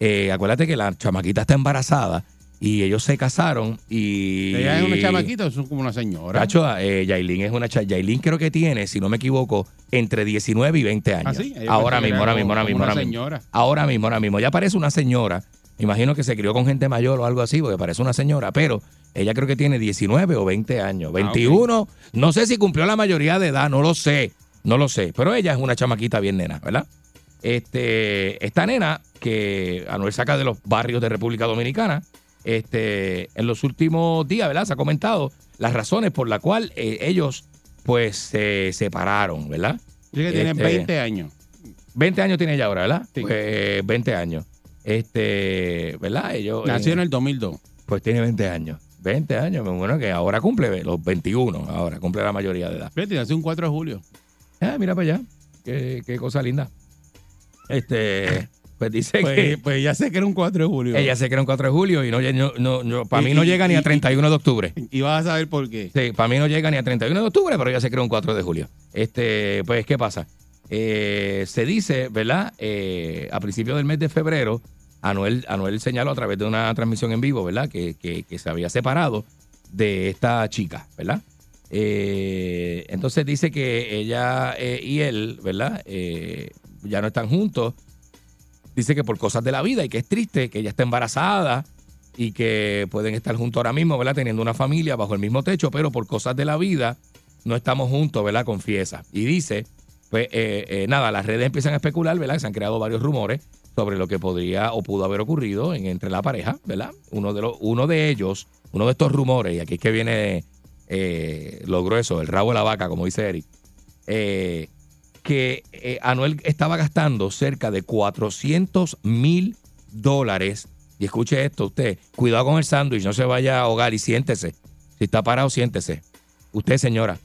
eh, acuérdate que la chamaquita está embarazada y ellos se casaron y. Ella es una chamaquita o son como una señora. Cacho, eh, Yailin es una cha- Yailin creo que tiene, si no me equivoco, entre 19 y 20 años. ¿Ah, sí? Ahora mismo, ahora mismo, ahora mismo, una ahora mismo. Ahora mismo, ahora mismo. Ya parece una señora. Imagino que se crió con gente mayor o algo así, porque parece una señora, pero ella creo que tiene 19 o 20 años. 21, no sé si cumplió la mayoría de edad, no lo sé, no lo sé, pero ella es una chamaquita bien nena, ¿verdad? Este, esta nena que Anuel saca de los barrios de República Dominicana, este, en los últimos días, ¿verdad? Se ha comentado las razones por las cuales ellos, pues, se separaron, ¿verdad? Dice que tiene Este, 20 años. 20 años tiene ella ahora, ¿verdad? Sí. Pues 20 años. Este, ¿verdad? Ellos, Nació eh, en el 2002. Pues tiene 20 años. 20 años, bueno, que ahora cumple los 21, ahora cumple la mayoría de edad. Fíjate, nació un 4 de julio. Ah, mira para allá. Qué, qué cosa linda. Este, pues dice Pues, que pues ya sé que era un 4 de julio. ella se creó un 4 de julio y no, no, no, no- para mí no y- llega ni a 31 de octubre. Y vas a saber por qué. Sí, para mí no llega ni a 31 de octubre, pero ya se creó un 4 de julio. Este, pues, ¿qué pasa? Eh, se dice, ¿verdad? Eh, a principios del mes de febrero, Anuel, Anuel señaló a través de una transmisión en vivo, ¿verdad? Que, que- que se había separado de esta chica, ¿verdad? Eh, entonces dice que ella y él, ¿verdad? Ya no están juntos. Dice que por cosas de la vida y que es triste, que ella está embarazada y que pueden estar juntos ahora mismo, ¿verdad? Teniendo una familia bajo el mismo techo, pero por cosas de la vida no estamos juntos, ¿verdad? Confiesa. Y dice, pues eh, eh, nada, las redes empiezan a especular, ¿verdad? Se han creado varios rumores sobre lo que podría o pudo haber ocurrido en- entre la pareja, ¿verdad? Uno de, los, uno de ellos, uno de estos rumores, y aquí es que viene eh, lo grueso, el rabo de la vaca, como dice Eric, eh, que eh, Anuel estaba gastando cerca de 400 mil dólares. Y escuche esto, usted, cuidado con el sándwich, no se vaya a ahogar y siéntese. Si está parado, siéntese. Usted, señora,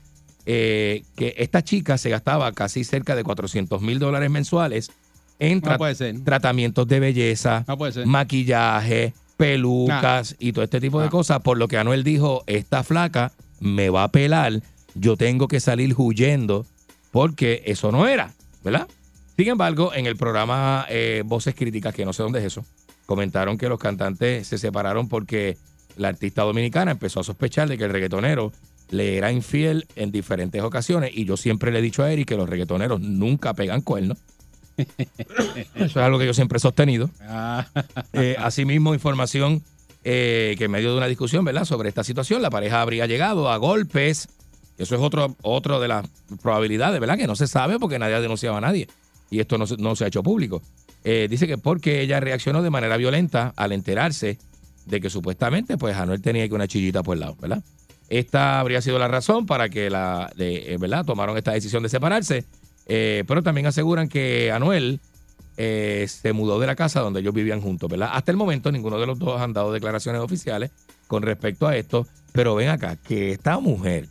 eh, que esta chica se gastaba casi cerca de 400 mil dólares mensuales en tra- tratamientos de belleza, No maquillaje, pelucas y todo este tipo de cosas. Por lo que Anuel dijo, esta flaca me va a pelar, yo tengo que salir huyendo porque eso no era, ¿verdad? Sin embargo, en el programa eh, Voces Críticas, que no sé dónde es eso, comentaron que los cantantes se separaron porque la artista dominicana empezó a sospechar de que el reggaetonero le era infiel en diferentes ocasiones y yo siempre le he dicho a Eric que los reggaetoneros nunca pegan cuernos. Eso es algo que yo siempre he sostenido. Ah, Eh, asimismo, información eh, que en medio de una discusión, ¿verdad? Sobre esta situación, la pareja habría llegado a golpes. Eso es otro, otro de las probabilidades, ¿verdad? Que no se sabe porque nadie ha denunciado a nadie. Y esto no no se ha hecho público. Eh, dice que porque ella reaccionó de manera violenta al enterarse de que supuestamente, pues, Anuel tenía que una chillita por el lado, ¿verdad? Esta habría sido la razón para que la, de, eh, ¿verdad? Tomaron esta decisión de separarse. Eh, pero también aseguran que Anuel se mudó de la casa donde ellos vivían juntos, ¿verdad? Hasta el momento ninguno de los dos han dado declaraciones oficiales con respecto a esto, pero ven acá, que esta mujer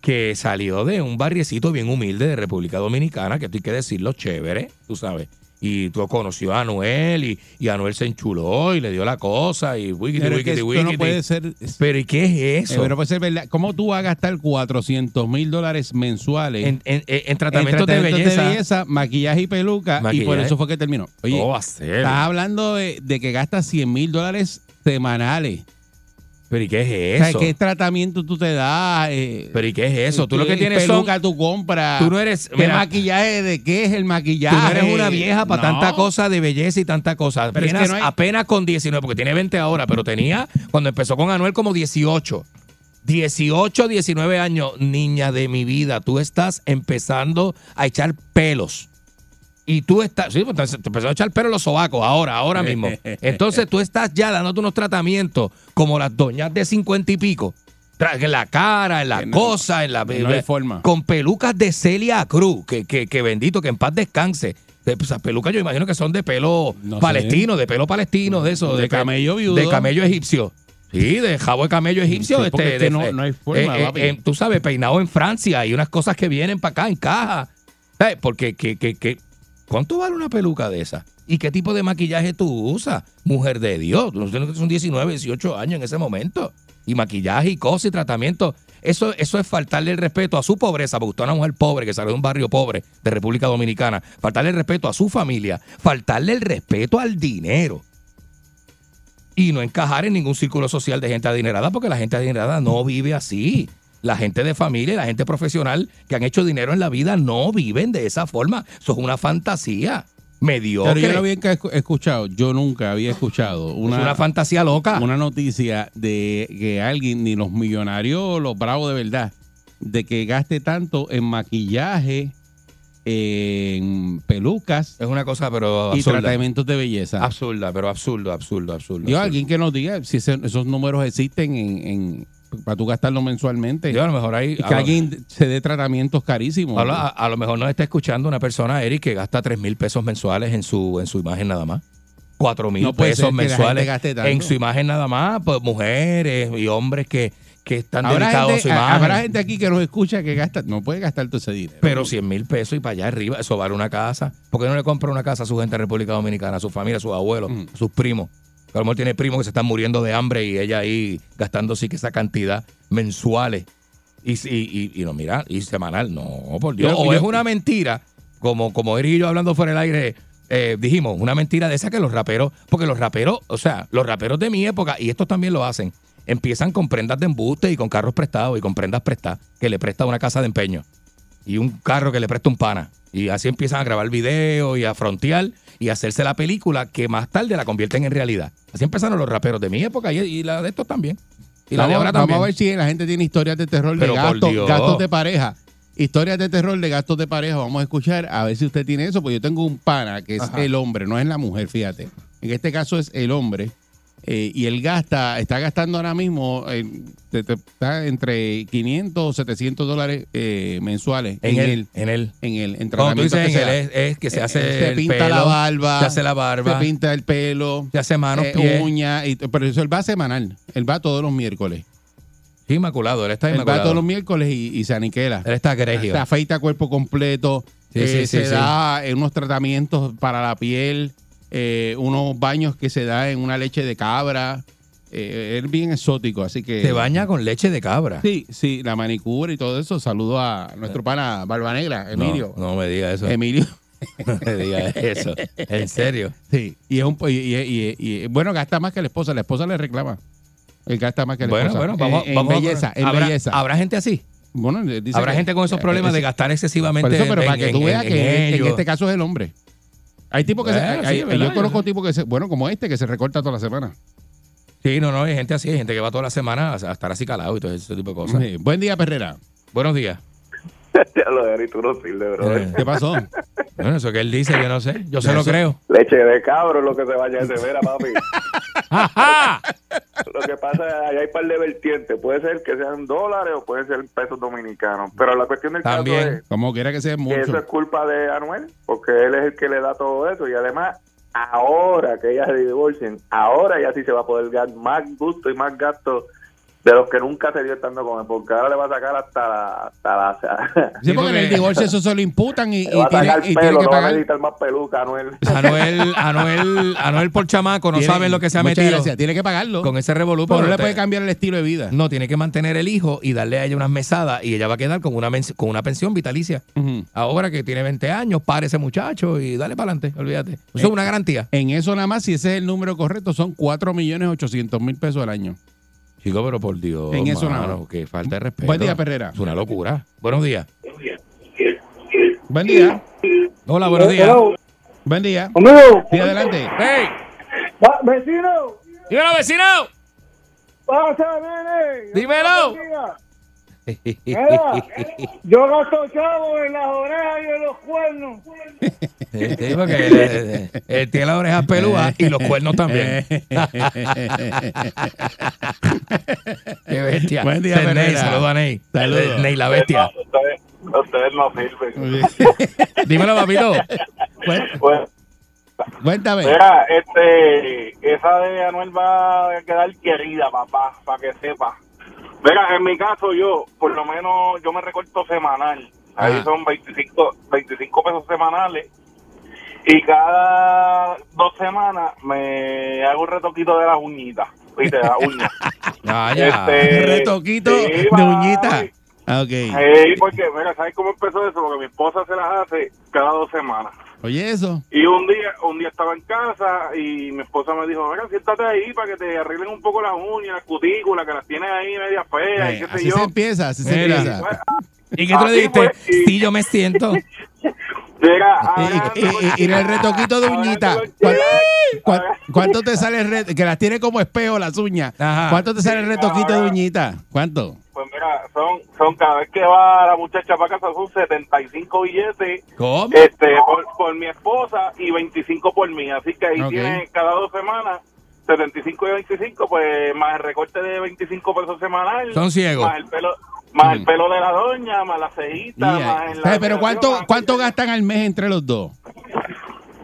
que salió de un barriecito bien humilde de República Dominicana, que esto hay que decirlo chévere, tú sabes, y tú conoció a Anuel y, y Anuel se enchuló y le dio la cosa y wikiti, pero es que wikiti, esto no wikiti. puede ser. Pero ¿y qué es eh, eso? pero puede ser verdad. ¿Cómo tú vas a gastar 400 mil dólares mensuales en, en, en- en en tratamientos de belleza. maquillaje y peluca? Y por eso fue que terminó. Oye, estás hablando de, de que gastas 100 mil dólares semanales. Pero ¿y qué O es sea, eso? ¿qué tratamiento tú te das? Eh, Pero ¿y qué es eso? Tú lo que ¿Qué tienes son... tú compras? Tú no eres... ¿Qué mira, maquillaje? ¿De qué es el maquillaje? Tú no eres una vieja para No. tanta cosa de belleza y tanta cosa. Pero es que Apenas, no hay- apenas con 19, porque tiene 20 ahora, pero tenía cuando empezó con Anuel como 18. 18, 19 años, niña de mi vida, tú estás empezando a echar pelos. Y tú estás, sí, pues, te empezó a echar pelo los sobacos ahora, ahora mismo. Entonces tú estás ya dándote unos tratamientos como las doñas de 50 y pico. En la cara, en la Que no, cosa, en la no hay forma. con pelucas de Celia Cruz, que, que, que bendito, que en paz descanse. De- pues, Esas pelucas yo imagino que son de pelo No sé. palestino, de pelo palestino, de eso. De camello viudo. De camello egipcio. Sí, de jabo de camello egipcio. Sí, este, de- no- no hay forma, eh, eh, eh, tú sabes, peinado en Francia y unas cosas que vienen para acá en caja. Porque, que, que, que- ¿cuánto vale una peluca de esa? ¿Y qué tipo de maquillaje tú usas? Mujer de Dios. Que son 19, 18 años en ese momento. Y maquillaje y cosas y tratamiento. Eso, eso es faltarle el respeto a su pobreza, porque usted es una mujer pobre que salió de un barrio pobre de República Dominicana. Faltarle el respeto a su familia. Faltarle el respeto al dinero y no encajar en ningún círculo social de gente adinerada, porque la gente adinerada no vive así. La gente de familia y la gente profesional que han hecho dinero en la vida no viven de esa forma. Eso es una fantasía mediocre. Pero yo no había escu- escuchado, yo nunca había escuchado es una, una fantasía loca. una noticia de que alguien, ni los millonarios, los bravos de verdad, de que gaste tanto en maquillaje, en pelucas es una cosa, pero y absurda. tratamientos de belleza. Absurda, pero absurdo, absurdo, absurdo. Yo, absurdo. alguien que nos diga si ese- esos números existen en, en- para tú gastarlo mensualmente. Yo a lo mejor ahí. y a que lo- alguien se dé tratamientos carísimos. a, lo, a- a lo mejor nos está escuchando una persona, Eric, que gasta 3 mil pesos mensuales en su, en su imagen nada más. 4 mil No pesos mensuales en su imagen nada más. Pues mujeres y hombres que, que están Habrá dedicados gente, a su imagen. habrá gente aquí que nos escucha que gasta, no puede gastar todo ese dinero. Pero 100 mil pesos y para allá arriba, eso vale una casa. ¿Por qué no le compra una casa a su gente en República Dominicana, a su familia, a sus abuelos, Mm. a sus primos? A lo mejor tiene primos que se están muriendo de hambre y ella ahí gastando sí que esa cantidad mensuales. Y, y, y, y no, mira, y semanal. No, por Dios. Yo- o yo- es una mentira, como, como Eric y yo hablando fuera del aire eh, dijimos, una mentira de esa que los raperos, porque los raperos, o sea, los raperos de mi época, y estos también lo hacen, empiezan con prendas de embuste y con carros prestados y con prendas prestadas, que le presta una casa de empeño y un carro que le presta un pana. Y así empiezan a grabar videos y a frontear y a hacerse la película que más tarde la convierten en realidad. Así empezaron los raperos de mi época y, y la de estos también. Y la de vamos, ahora vamos también. a ver si la gente tiene historias de terror Pero de gastos, de pareja. Historias de terror de gastos de pareja. Vamos a escuchar a ver si usted tiene eso. Pues yo tengo un pana que es Ajá. el hombre, no es la mujer, fíjate. En este caso es el hombre. Eh, y él gasta, está gastando ahora mismo eh, te- te- está entre 500 o 700 dólares eh, mensuales En él, en él. En él, en dices que en se él, da. es, es que se Eh, hace se el pinta pelo, la barba, se hace la barba, se pinta el pelo, se hace manos, eh, pies. uñas, y- pero eso él va semanal, él va todos los miércoles. Inmaculado, él está Él va inmaculado. todos los miércoles y, y se aniquela. Él está gregio. Se afeita cuerpo completo, Sí, eh, sí, se sí. da eh, unos tratamientos para la piel, eh, unos baños que se da en una leche de cabra. Eh, es bien exótico, así que... Se baña con leche de cabra. Sí, sí, la manicura y todo eso. Saludo a nuestro pana Barba Negra, Emilio. No, no me diga eso. Emilio. No me diga eso. En serio. Sí, y es un y, y- y- y- bueno, gasta más que la esposa, la esposa le reclama. Él gasta más que la Bueno, esposa. bueno, vamos, en, en vamos a- belleza, en ¿Habrá, belleza. ¿Habrá gente así? Bueno, dice ¿Habrá que- gente con esos problemas eh, de gastar excesivamente Por eso, pero en- para que en- tú en- veas en que en ellos? este caso es el hombre. Hay tipos que se, sí, hay- yo conozco tipos que se, bueno, como este que se recorta toda la semana. Sí, no, no, hay gente así, hay gente que va toda la semana a a estar así calado y todo ese tipo de cosas. Sí. Buen día, Perrera. Buenos días. Ya lo de tú no sirve, bro. Eh, ¿Qué pasó? Bueno, eso que él dice, yo no sé. Yo se lo creo. Leche de cabro es lo que se vaya de vera, papi. ¡Ajá! Lo que pasa es que hay un par de vertientes. Puede ser que sean dólares o puede ser pesos dominicanos. Pero la cuestión del caso También. es Como quiera que sea que mucho. eso es culpa de Anuel, porque él es el que le da todo eso. Y además, ahora que ella se divorcien, ahora ya sí se va a poder dar más gusto y más gasto de los que nunca se dio estando con él, porque ahora le va a sacar hasta la... Hasta la Sí, porque en el divorcio eso se lo imputan y, y a tiene, y tiene pelo, que no va a pagar. necesitar más peluca, Anuel. Anuel, Anuel, Anuel por chamaco, no Tiene- saben lo que se ha metido gracias, tiene que pagarlo. con ese revolú. Pero no le puede cambiar el estilo de vida. No, tiene que mantener el hijo y darle a ella unas mesadas y ella va a quedar con una, men- con una pensión vitalicia. Ahora que tiene 20 años, pare ese muchacho y dale para adelante, olvídate. Eso es una garantía. En eso nada más, si ese es el número correcto, son 4 millones 800 mil pesos al año. Chico, pero por Dios, En eso mano, nada que falta de respeto. Buen día, Perrera. Es una locura. Buenos días. Buen día. Hola, buenos días. Buen día. Amigo, Sí, adelante. ¡Hey! va- vecino, ¡Dímelo, vecino! pasa, nene. Dímelo. Mira, yo gasto chavo en las orejas y en los cuernos. Sí, porque él, él- él tiene las orejas peludas y los cuernos también. Qué bestia. Buen día, Ney, Perrera. saludo a Ney. Saludos. Eh, Ney, la bestia. Ustedes, ustedes no sirven. Dímelo, papito. Pues, Cuéntame. mira, este, esa de Anuel va a quedar querida, papá, para que sepa. Mira, en mi caso yo, por lo menos, yo me recorto semanal. Ahí Ajá. son 25, 25 pesos semanales. Y cada dos semanas me hago un retoquito de las uñitas. ¿Viste? De las uñas. Vaya. Este, Retoquito sí, de va, uñita. sí. Ah, Ok. Sí, porque, mira, ¿sabes cómo empezó eso? Porque mi esposa se las hace cada dos semanas. Oye, eso. Y un día, un día estaba en casa y mi esposa me dijo, venga, siéntate ahí para que te arreglen un poco las uñas, las cutículas, que las tienes ahí media feas y Eh, qué sé así yo. se empieza, así se empieza. ¿Y qué tú le dijiste? y- Sí, yo me siento. Mira, Y, hablando y- y- y en el retoquito de uñita, con ¿cuán- Chile, cuán- ¿cuánto te sale el reto? Que las tiene como espejo las uñas. Ajá. ¿Cuánto te sale el retoquito de uñita? ¿Cuánto? Pues mira, son, son cada vez que va la muchacha para casa son 75 billetes ¿Cómo? este por, por mi esposa y 25 por mí. Así que ahí Ok. tiene cada dos semanas 75 y 25, pues más el recorte de 25 pesos semanal. Son ciegos. Más el pelo, más el pelo de la doña, más la cejita, más en la. Pero ¿cuánto, ¿cuánto gastan al mes entre los dos?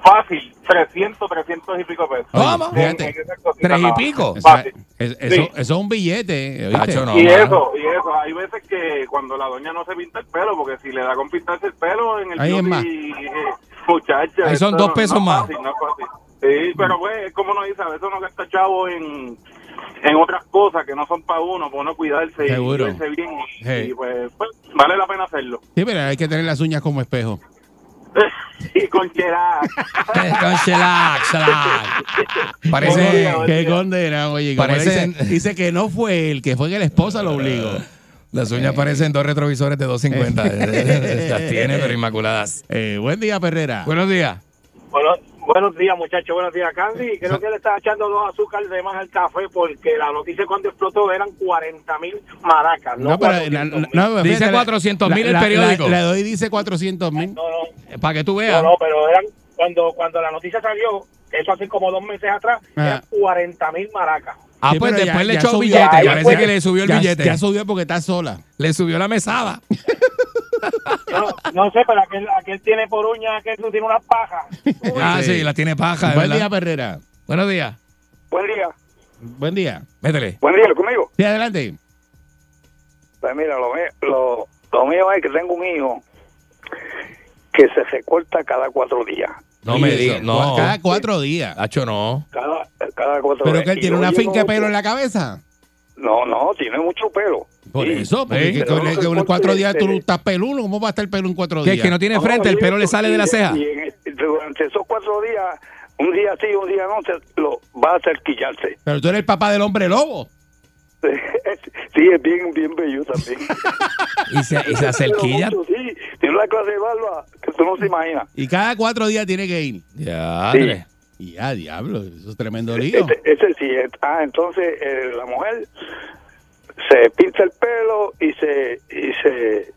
Fácil, 300, 300 y pico pesos. ¿Cómo? En- Fíjate. ¿Tres y pico? Eso, Fácil. es- eso, Sí. eso es un billete. no. y mano. eso, y eso, hay veces que cuando la doña no se pinta el pelo, porque si le da con pintarse el pelo en el Ahí es beauty, más. eh, muchacha, Ahí son esto dos no- pesos no es más. fácil, no es fácil. Sí, pero pues, como uno dice, a veces uno gasta chavo en, en otras cosas que no son para uno, para uno cuidarse Seguro. y verse bien, y, Hey. y, pues, pues, vale la pena hacerlo. Sí, pero hay que tener las uñas como espejo. y con Cherac. Con shellac, shellac. Parece. Qué condena, oye. como Parecen- dice, dice que no fue él, que fue que la esposa lo obligó. Las uñas parecen dos retrovisores de 250. Las tiene, pero inmaculadas. Eh, buen día, Perrera. Buenos días. Bueno, buenos días, muchachos. Buenos días, Candy. Creo que le está echando dos azúcares de más al café porque la noticia cuando explotó eran 40 mil maracas. No, No, pero, 400 no, mil. no, Dice fíjate, 400.000 el periódico. La, la de hoy dice 400 mil. No, no, Para que tú no, veas. no, pero eran cuando, cuando la noticia salió, eso hace como dos meses atrás, Ah. eran 40 mil maracas. Ah, Sí, pues después ya- le echó billete. Parece que le subió el ya, billete. ya subió porque está sola. Le subió la mesada. No, no sé, pero aquel, aquel tiene por uña, aquel tú tiene unas pajas. Ah, sí, la tiene paja, Buen ¿verdad? día, Perrera. Buenos días. Buen día. Buen día. Métele. Buen día, conmigo. Sí, adelante. Pues mira, lo mío, lo, lo mío es que tengo un hijo que se recorta cada cuatro días. No me digas. No. Cada cuatro días. Hacho, no. Cada, cada cuatro Pero días. que él tiene una finca de pelo en la cabeza. No, no, tiene mucho pelo. Por Sí. eso, porque que- que- que en corte cuatro días tú este- estás peludo. ¿Cómo va a estar el pelo en cuatro días? Que no tiene No, frente, el pelo le sale de la ceja. Y en- durante esos cuatro días, un día sí, un día no, se lo va a cerquillarse. Pero tú eres el papá del hombre lobo. sí, es bien, bien bello también. Y se, y se acerquilla. Sí, tiene una clase de barba que tú no se imaginas. Y cada cuatro días tiene que ir. Ya, Sí. Y ya, diablo, eso es tremendo lío. Este- ese sí, ah, entonces eh, la mujer se pinta el pelo y se y se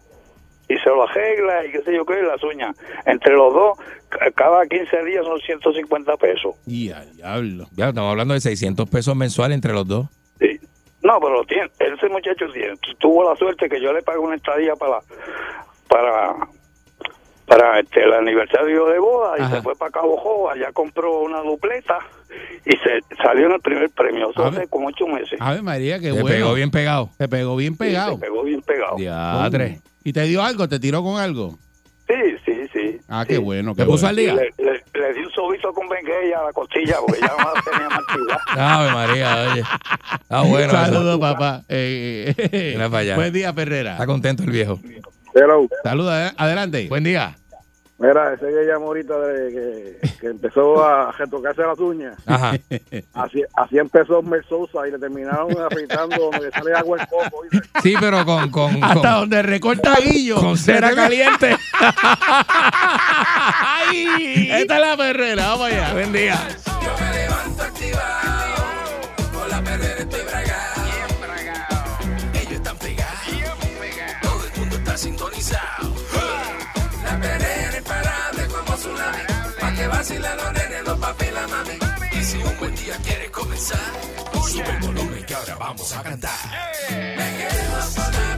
y se lo arregla y qué sé yo qué, las uñas. Entre los dos, ca- cada 15 días son 150 pesos. Y ya, diablo. Ya, estamos hablando de 600 pesos mensuales entre los dos. Sí. No, pero tiene, ese muchacho tiene, tuvo la suerte que yo le pagué una estadía para para para este, el aniversario de boda y Ajá. se fue para Cabo Joa, allá compró una dupleta y se salió en el primer premio, eso A hace como ocho meses. Ave María, qué Se bueno. pegó bien pegado. Se pegó bien Sí, pegado. se pegó bien pegado. Ya, Andrés. ¿Y te dio algo? ¿Te tiró con algo? Sí, sí, sí. Ah, sí. qué bueno. ¿Te qué puso bueno. al día? Le, le- le di un sobito con benguella a la costilla porque ya no la tenía más actividad. Ave María, oye. Ah, bueno. Saludos, papá. Eh, eh, allá. Buen día, Ferrera. Está contento el viejo. Hello. Saludos, ad- adelante. Buen día. Mira, ese que llamó ahorita de que, que empezó a retocarse las uñas. Ajá. Así, así empezó Mel Sousa y le terminaron afeitando donde le sale agua el coco. ¿viste? Sí, pero con, con, Hasta con, donde recorta Guillo. con cera caliente. ¡Ay! Esta es la Ferrera. Vamos allá. Buen día. Yo me levanto activado, sintonizado. La perrera imparable como tsunami, pa' que vacilen los nenes, los papi y la mami. Y si un buen día quieres comenzar, sube el volumen que ahora vamos a cantar. Me quedo con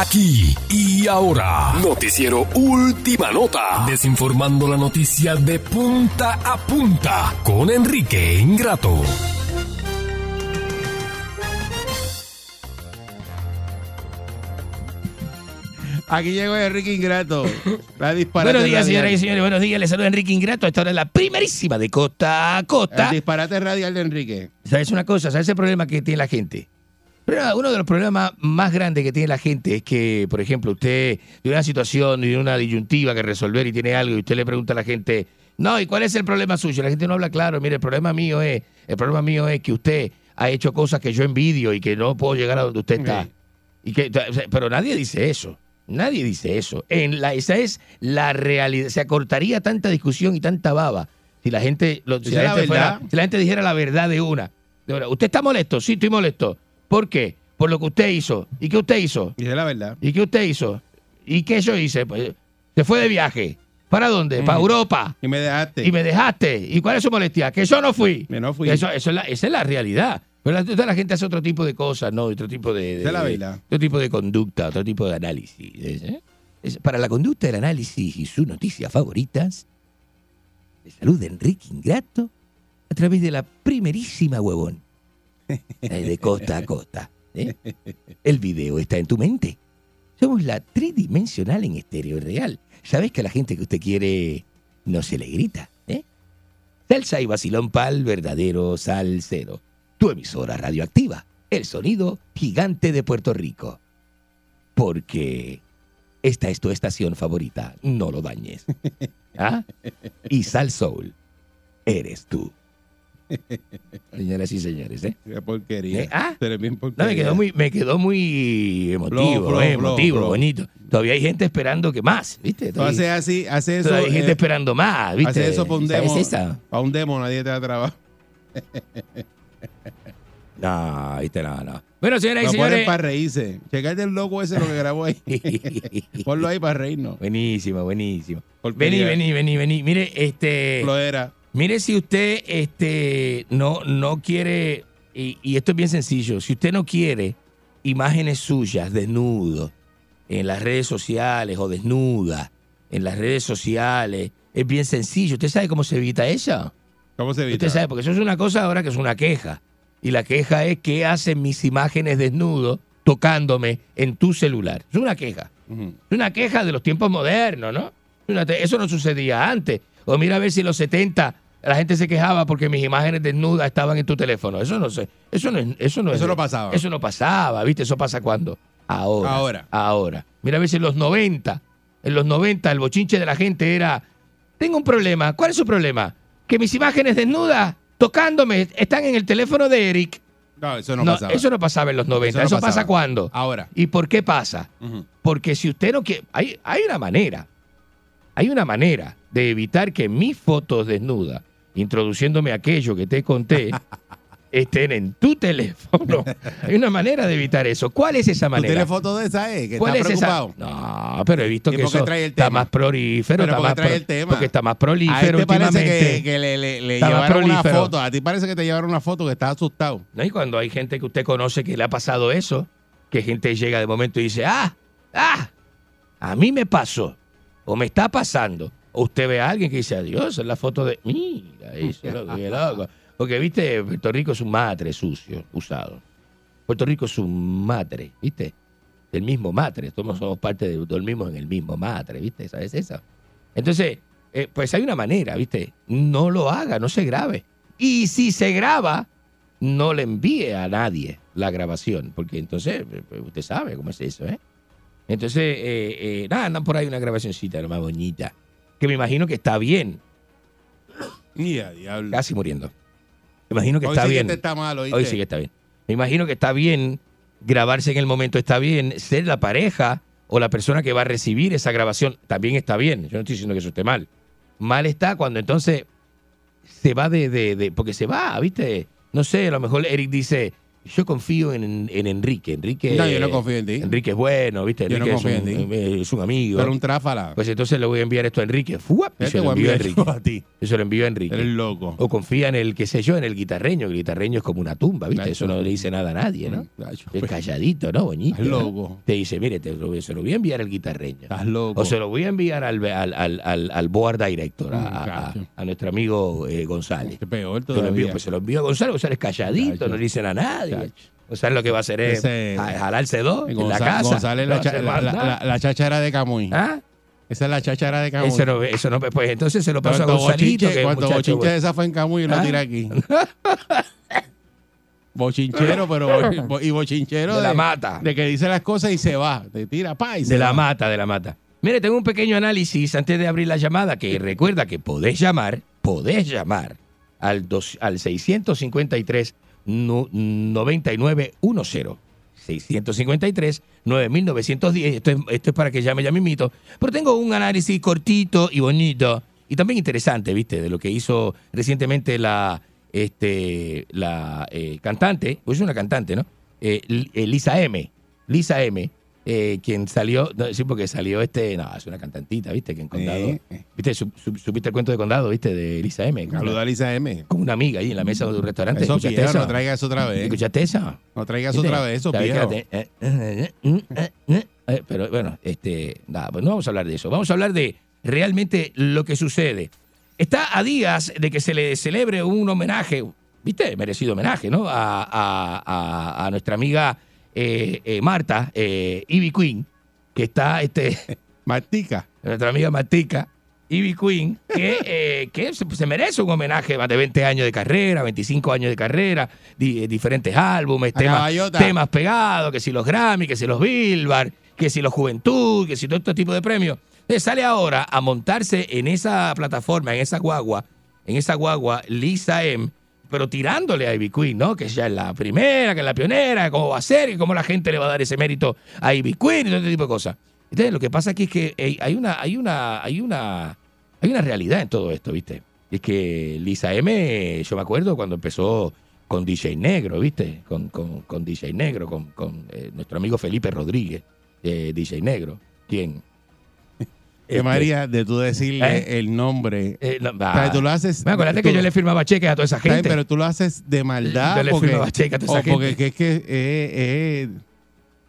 Aquí y ahora, noticiero Última Nota, desinformando la noticia de punta a punta con Enrique Ingrato. Aquí llegó Enrique Ingrato. La disparate Buenos días, señoras y señores. Buenos días. Les saluda Enrique Ingrato. Esta hora es la primerísima de Costa a Costa. El disparate radial de Enrique. ¿Sabes una cosa? ¿Sabes el problema que tiene la gente? Pero Uno de los problemas más grandes que tiene la gente es que, por ejemplo, usted tiene una situación y una disyuntiva que resolver y tiene algo y usted le pregunta a la gente, no, ¿y cuál es el problema suyo? La gente no habla claro. Mire, el problema mío es, el problema mío es que usted ha hecho cosas que yo envidio y que no puedo llegar a donde usted está. Sí. Y que, pero nadie dice eso. Nadie dice eso. En la, esa es la realidad. Se acortaría tanta discusión y tanta baba si la gente, lo- si Esa la es la gente fuera- verdad. si la gente dijera la verdad de una. De una. ¿Usted está molesto? Sí, estoy molesto. ¿Por qué? Por lo que usted hizo. ¿Y qué usted hizo? Y es la verdad. ¿Y qué usted hizo? ¿Y qué yo hice? Pues, se fue de viaje. ¿Para dónde? Para Mm. Europa. Y me dejaste. Y me dejaste. ¿Y cuál es su molestia? Que yo no fui. Que no fui. Eso, eso es la, esa es la realidad. Pero la, toda la gente hace otro tipo de cosas, ¿no? Otro tipo de, de- la verdad. otro tipo de conducta, otro tipo de análisis. ¿eh? Es- para la conducta del análisis y sus noticias favoritas, de salud de Enrique Ingrato a través de la primerísima huevón. eh, De costa a costa. ¿eh? El video está en tu mente. Somos la tridimensional en estéreo real. Sabes que a la gente que usted quiere no se le grita. ¿eh? Salsa y vacilón pal, verdadero salsero. Tu emisora radioactiva. El sonido gigante de Puerto Rico. Porque esta es tu estación favorita. No lo dañes. ¿Ah? Y Sal Soul. Eres tú. Señoras y señores, ¿eh? Qué porquería. ¿Eh? Ah. No, me quedó muy, me quedó muy emotivo, eh, emotivo, bonito. Todavía hay gente esperando que más, ¿viste? Tú haces así, haces eso. Todavía hay gente eh, esperando más, ¿viste? haces eso para un ¿Sabes demo. esa? Para un demo nadie te da trabajo. No, viste, no, no. Bueno, señoras y Lo señores. para reírse. Checate el loco ese lo que grabó ahí. Ponlo ahí para reírnos. Buenísimo, buenísimo. Vení, vení, vení, vení. Mire, este. Flojera. Mire si usted este, no, no quiere, y, y esto es bien sencillo, si usted no quiere imágenes suyas desnudo en las redes sociales o desnuda en las redes sociales, es bien sencillo. ¿Usted sabe cómo se evita eso? ¿Cómo se evita? Usted sabe, porque eso es una cosa ahora que es una queja. Y la queja es qué hacen mis imágenes desnudo tocándome en tu celular. Es una queja. Es una queja de los tiempos modernos, ¿no? Eso no sucedía antes. O mira a ver si en los 70 la gente se quejaba porque mis imágenes desnudas estaban en tu teléfono. Eso no sé. Eso no es. Eso no, es- Eso no pasaba. Eso no pasaba, ¿viste? Eso pasa cuando. Ahora. Ahora. Ahora. Mira a si en los 90. En los 90 el bochinche de la gente era. Tengo un problema. ¿Cuál es su problema? Que mis imágenes desnudas tocándome están en el teléfono de Eric. No, eso no, No, pasaba. eso no pasaba en los 90. Eso pasa cuando. Ahora. ¿Y por qué pasa? Porque si usted no quiere, hay, hay una manera, hay una manera de evitar que mis fotos desnudas, introduciéndome aquello que te conté, estén en tu teléfono. Hay una manera de evitar eso. ¿Cuál es esa ¿Tú manera? tienes foto de esa, eh? Que ¿Cuál está es esa? preocupado. No, pero he visto ¿Y que eso trae el está más prolífero, Pero está ¿por qué más trae el tema? porque está más A prolífero este parece que, que le, llevaron una prolífero. foto. A ti parece que te llevaron una foto que estás asustado. ¿no? Y cuando hay gente que usted conoce que le ha pasado eso, que gente llega de momento y dice, ah, ah, a mí me pasó, o me está pasando. O usted ve a alguien que dice, adiós, es la foto de, mira, eso, loco, qué loco. Porque, viste, Puerto Rico es un matre sucio, usado. Puerto Rico es un matre, viste, del mismo matre. Todos somos parte de, dormimos en el mismo matre, viste, ¿sabes eso? Entonces, eh, pues hay una manera, viste, no lo haga, no se grabe. Y si se graba, no le envíe a nadie la grabación, porque entonces eh, usted sabe cómo es eso, ¿eh? Entonces, eh, eh, nada, andan por ahí una grabacioncita, lo más bonita, que me imagino que está bien, Ni a diablo. casi muriendo. Me imagino que Hoy está sí bien. te está mal, ¿oíste? Hoy sí que está bien. Me imagino que está bien grabarse en el momento, está bien. Ser la pareja o la persona que va a recibir esa grabación también está bien. Yo no estoy diciendo que eso esté mal. Mal está cuando entonces se va de, de- de- porque se va, ¿viste? No sé, a lo mejor Eric dice, yo confío en, en Enrique. Enrique. No, yo no confío en ti. Enrique es bueno, ¿viste? Yo no Enrique confío es, un, en ti. eh, es un amigo. Pero un tráfala. Pues entonces le voy a enviar esto a Enrique. ¡Fuap! Y Este se lo envío a Enrique. yo a ti. Yo se lo envío a Enrique. Eres loco. O confía en el, qué sé yo, en el guitarreño. El guitarreño es como una tumba, ¿viste? Nacho. Eso no le dice nada a nadie, ¿no? Nacho, Es calladito, ¿no? Boñito. ¿no? loco. Te dice, mire, te lo- se lo voy a enviar al guitarreño. Estás loco. O se lo voy a enviar al, al, al, al, al board director, a, Mm, a- a- nuestro amigo eh, González. Qué peor Se lo envío, todavía. pues se lo envío a González. González calladito, no le dicen a nadie. Cacho. González lo que va a hacer es Ese- ja- jalarse dos en la Gonza- casa. González, la, cha- hace la, más la, nada. la- la cháchara de Camuy. ¿Ah? Esa es la cháchara de Camuy. Eso no, eso no, pues entonces se lo paso a Cuando Gonzalito, bochinche, que es cuando muchacho bochinche de esa fue en Camuy, lo ¿Ah? tira aquí. Bochinchero, pero bo- bo- y bochinchero De la mata. De que dice las cosas y se va. Te tira, pa, y se De la va. mata, de la mata. Mire, tengo un pequeño análisis antes de abrir la llamada que recuerda que podés llamar, podés llamar al, dos, al 653 nu- 9910. 653 9910. Esto es, esto es para que llame ya mismito. Pero tengo un análisis cortito y bonito y también interesante, ¿viste? De lo que hizo recientemente la, este, la eh, cantante, pues es una cantante, ¿no? Eh, eh, Lisa M. Lisa M eh, quien salió, no, sí, porque salió este, no, es una cantantita, ¿viste? Que en Condado. ¿viste? Su- su- ¿Supiste el cuento de Condado, ¿viste? De Elisa M. Saluda a Lisa M. Con una amiga ahí en la mesa de un restaurante. Eso ¿Escuchaste eso? no traigas otra vez. ¿Escuchaste eso? No traigas ¿Viste? otra vez eso, ¿Sabes que viejo. la te- eh, eh, eh, eh, Pero bueno, este, nada, pues no vamos a hablar de eso. Vamos a hablar de realmente lo que sucede. Está a días de que se le celebre un homenaje, ¿viste? Merecido homenaje, ¿no? A, a- a- a nuestra amiga Marta, eh, Ivy Queen, que está, este, Martica. nuestra amiga Martica, Ivy Queen, que, eh, que se, se merece un homenaje más de 20 años de carrera, 25 años de carrera, di- diferentes álbumes, temas, temas pegados, que si los Grammy, que si los Billboard, que si los Juventud, que si todo este tipo de premios. Entonces sale ahora a montarse en esa plataforma, en esa guagua, en esa guagua, Lisa M., pero tirándole a Ivy Queen, ¿no? Que ella es la primera, que es la pionera, cómo va a ser, y cómo la gente le va a dar ese mérito a Ivy Queen y todo este tipo de cosas. Entonces, lo que pasa aquí es que eh, hay una, hay una, hay una, hay una realidad en todo esto, ¿viste? Es que Lisa M, yo me acuerdo cuando empezó con DJ Negro, ¿viste? Con, con, con DJ Negro, con, con eh, nuestro amigo Felipe Rodríguez, eh, DJ Negro, quien... Este, María, de tú decirle ¿Eh? el nombre. eh, no, O sea, tú lo haces. Me acuérdate tú- que yo le firmaba cheques a toda esa gente. Pero tú lo haces de maldad. Yo le porque, firmaba cheque a toda esa o porque gente. que es que eh, eh,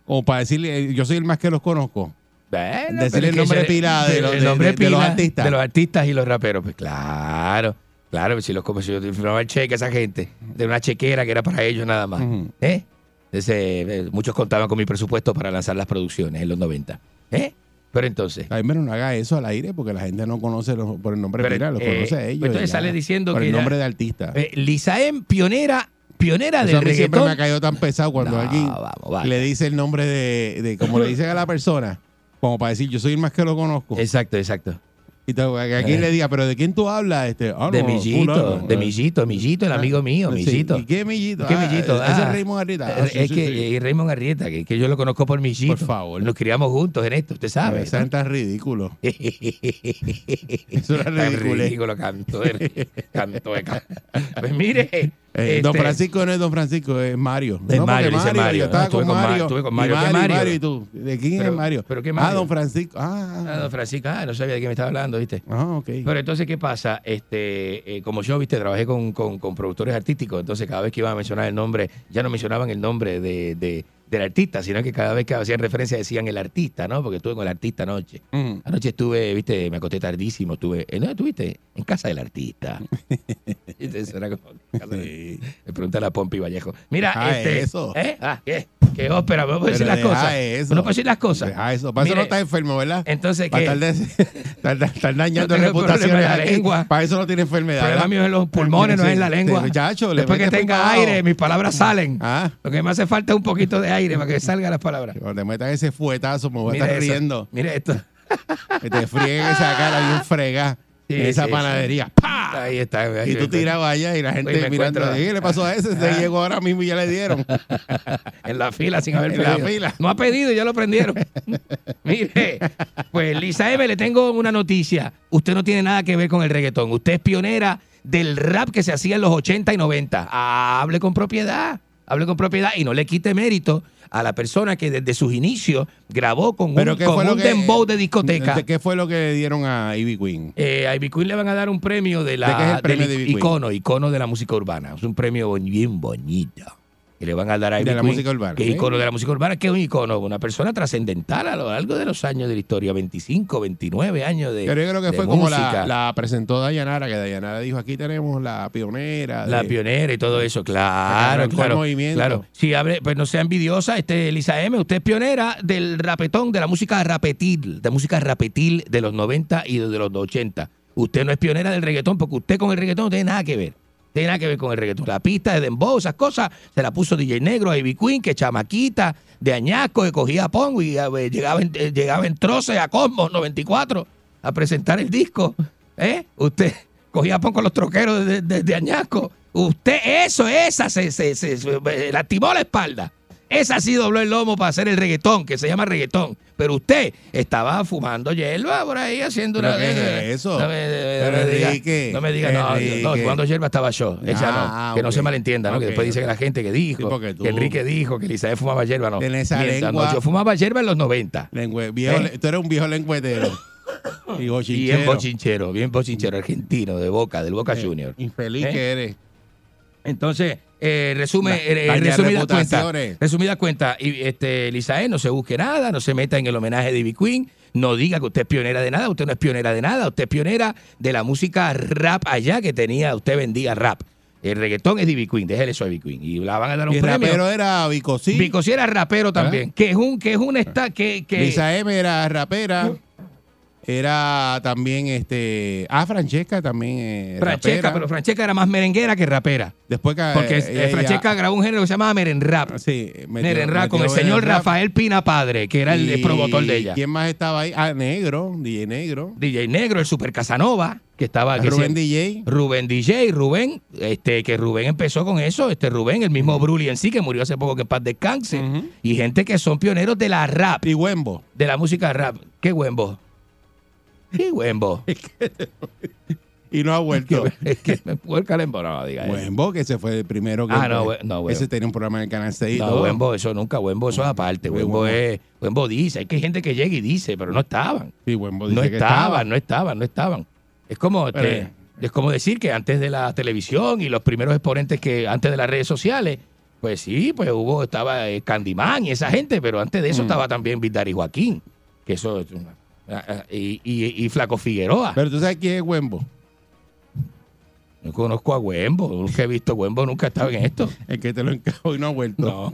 como para decirle, eh, yo soy el más que los conozco. Bueno, Decirle el nombre pila de de- de- de los artistas. De los artistas y los raperos. Pues claro, claro, pues si los como si yo firmaba el cheque a esa gente, de una chequera que era para ellos nada más. ¿eh? Entonces, muchos contaban con mi presupuesto para lanzar las producciones en los 90. ¿eh? Pero entonces, pero no haga eso al aire porque la gente no conoce los- por el nombre Pero, pila, los eh, conoce a ellos. entonces ya. sale diciendo por que el era- nombre de artista. eh, Lisa M, pionera, pionera Eso del mí siempre me reggaetón. ha caído tan pesado cuando No, alguien vamos, le dice el nombre de, de como le dicen a la persona, como para decir yo soy el más que lo conozco. Exacto, exacto. Y te- Eh. le diga, pero ¿de quién tú hablas? Este, ah, de no, Millito, fulano. de Millito, Millito, el amigo mío, Sí, Millito. ¿Y qué Millito? ¿Qué Ah, Millito? Ese Ah, es Raymond Arrieta. Ah, Eh, sí, es sí, que sí. eh, Raymond Arrieta, que, que yo lo conozco por Millito. Por favor. Nos criamos juntos en esto, usted sabe. No sean tan ridículos. Eso era ridículo. ridículo, canto de, canto de ca- Pues mire. Eh, Don este, Francisco no es Don Francisco, es Mario. Es no, Mario, dice Mario. Yo estaba No, estuve con con Ma- Mario. estuve con y Mario. ¿Qué Mario, y Mario? Mario, y tú. ¿De quién Pero- es Mario? pero ¿qué Ah, Mario? Don Francisco. Ah, Ah, don Francisco, ah, no sabía de qué me estaba hablando, ¿viste? ah, ok. Pero entonces, ¿qué pasa? Este, eh, como yo, viste, trabajé con, con- con productores artísticos, entonces cada vez que iban a mencionar el nombre, ya no mencionaban el nombre de, de- del artista, sino que cada vez que hacían referencia decían el artista, ¿no? Porque estuve con el artista anoche. Mm. Anoche estuve, viste, me acosté tardísimo, estuve, ¿en dónde estuviste? En casa del artista. Entonces era como, me pregunta la Pompi Vallejo. Mira, este, eso. ¿eh? Ah, ¿qué? ¿Qué ópera? ¿Me puedo decir Pero las cosas? eso. ¿No puedo decir las cosas? Deja eso. Para eso no estás enfermo, ¿verdad? Entonces, Para ¿qué? de- estar- dañando No reputaciones la lengua. Para eso no tiene enfermedad. El problema mío es en los pulmones, no es en la lengua. Muchacho, Después que tenga aire, mis palabras salen. Ah. Lo que me hace falta es un poquito de aire para que salgan las palabras. Cuando te metan ese fuetazo, me voy a estar riendo. Mire esto. Que te frieguen esa cara bien fregada Sí, esa sí, panadería. sí. ¡Pah! Ahí está. ahí Y tú tirabas allá y la gente mirando. encuentro- ¿Qué le pasó a ese? Se Ah. llegó ahora mismo y ya le dieron. en la fila sin haber En la pedido. fila. No ha pedido y ya lo prendieron. Mire, pues Lisa M, le tengo una noticia. Usted no tiene nada que ver con el reggaetón. Usted es pionera del rap que se hacía en los 80 y 90. Ah, hable con propiedad. Hable con propiedad y no le quite mérito a la persona que desde sus inicios grabó con Pero un, ¿qué con fue lo un que dembow de discoteca. ¿Qué fue lo que le dieron a Ivy Queen? Eh, a Ivy Queen le van a dar un premio de la, ¿De qué es el premio del de Ivy Queen? icono, icono de la música urbana. Es un premio bien bonito. Que le van a dar a De Ivy la Queen, música urbana, Que icono de la música urbana, que es un icono, una persona trascendental a lo largo de los años de la historia, 25, 29 años de Pero yo creo que de fue como la, la presentó Dayanara, que Dayanara dijo, aquí tenemos la pionera. La de- pionera y todo eso, claro, claro. movimiento. Claro. Si abre, pues no sea envidiosa, este Elisa M, usted es pionera del rapetón, de la música rapetil, de música rapetil de los 90 y de los 80. Usted no es pionera del reggaetón porque usted con el reggaetón no tiene nada que ver. Tiene nada que ver con el reggaetón. La pista de Dembow, esas cosas, se la puso DJ Negro Ivy Queen, que chamaquita de añasco, que cogía pongo y eh, llegaba en, eh, llegaba en troces a Cosmos 94 a presentar el disco. ¿Eh? Usted cogía pon con los troqueros desde de, de añasco. Usted, eso, esa, se, se, se, se- lastimó la espalda. Esa sí dobló el lomo para hacer el reggaetón, que se llama reggaetón. Pero usted estaba fumando hierba por ahí haciendo ¿Pero una. qué es eso? No me, Pero, no me diga, Enrique, no me diga, no, fumando hierba estaba yo. Ella Ah, no. Que no se malentienda, ¿no? que después dice ok. que la gente que dijo, Sí, que Enrique dijo que Elizabeth fumaba hierba, no. Tienes esa Mientras, lengua- yo fumaba hierba en los 90. Lengüe- viejo, ¿Eh? Tú eres un viejo lengüetero. y Bien bochinchero. bochinchero, bien bochinchero, argentino, de Boca, del Boca Eh, Junior. Infeliz ¿Eh? que eres. Entonces, eh, resume, Da- eh, daña resumida cuenta, reputaciones. resumida cuenta, y este, Elisae, no se busque nada, no se meta en el homenaje de Ivy Queen, no diga que usted es pionera de nada, usted no es pionera de nada, usted es pionera de la música rap allá que tenía, usted vendía rap. El reggaetón es de Ivy Queen, déjele eso a Ivy Queen. Y la van a dar un Y premio. rapero era Vicosí. Vico sí era rapero también, que es un, que es un esta, que, que Lisa M era rapera. Era también este. Ah, Francesca también. Eh, Francesca, rapera. pero Francesca era más merenguera que rapera. Después que. Porque eh, eh, Francesca grabó un género que se llamaba merenrap. Sí, metió- Merenrap con el señor. Rafael Pina Padre, que era el, Y- promotor de ella. ¿Quién más estaba ahí? Ah, Negro, DJ Negro. DJ Negro, el Super Casanova, que estaba que Rubén se- DJ. Rubén DJ, Rubén, este, que Rubén empezó con eso, este Rubén, el mismo Bruli en sí, que murió hace poco que en paz descanse. Y gente que son pioneros de la rap, Y Wembo. de la música rap. Qué huembo. Qué huembo. Y no ha vuelto. es que me fue el calembo, no diga eso. Wembo, que se fue el primero que. Ah, no, we- no, Ese Wembo. tenía un programa en el Canal 6 y No. Wembo, eso nunca, Wembo, eso es aparte. Wembo, Wembo. es, Wembo dice, hay que hay gente que llega y dice, pero no estaban. Sí, Wembo dice No que estaban, estaba. no estaban, no estaban. Es como, este, Pero- es como decir que antes de la televisión y los primeros exponentes que antes de las redes sociales, pues sí, pues hubo, estaba eh, Candyman y esa gente, pero antes de eso Mm. estaba también Vidari Joaquín, que eso es una- y, y- y Flaco Figueroa. Pero tú sabes quién es Wembo. No conozco a Wembo, nunca he visto a Wembo, nunca he estado en esto. El que te lo encajó y no ha vuelto. No,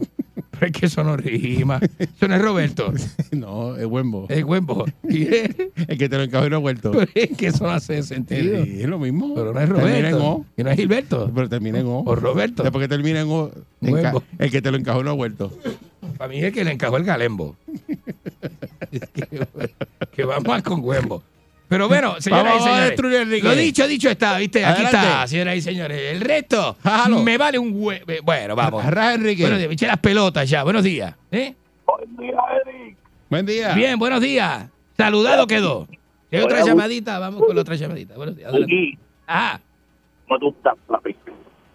pero es que eso no rima. Eso no es Roberto, No, es Wembo. es Wembo. Y El que te lo encajó y no ha vuelto. pero es que eso no hace sentido. Sí, es lo mismo. Pero no es Termina en Roberto. O. Y no es Gilberto. Pero termina en O. O Roberto. Después que termina en O, el que te lo encajó no ha vuelto. Para mí es que le encajó el galembo. Es que, que va mal con Wembo. Pero bueno, señoras Vamos y a señores. destruir a. Lo dicho, dicho está, ¿viste? Aquí Adelante. está, señoras y señores. El resto Jalo. me vale un hue... Bueno, vamos. Arraja, Enrique. Buenos días, me eché las pelotas ya. Buenos días. ¿eh? Buen día. Bien, buenos días. Saludado quedó. Si hay otra Hola, llamadita, vamos con la otra llamadita. Buenos días. adelante. Ah, ¿cómo tú estás, papi?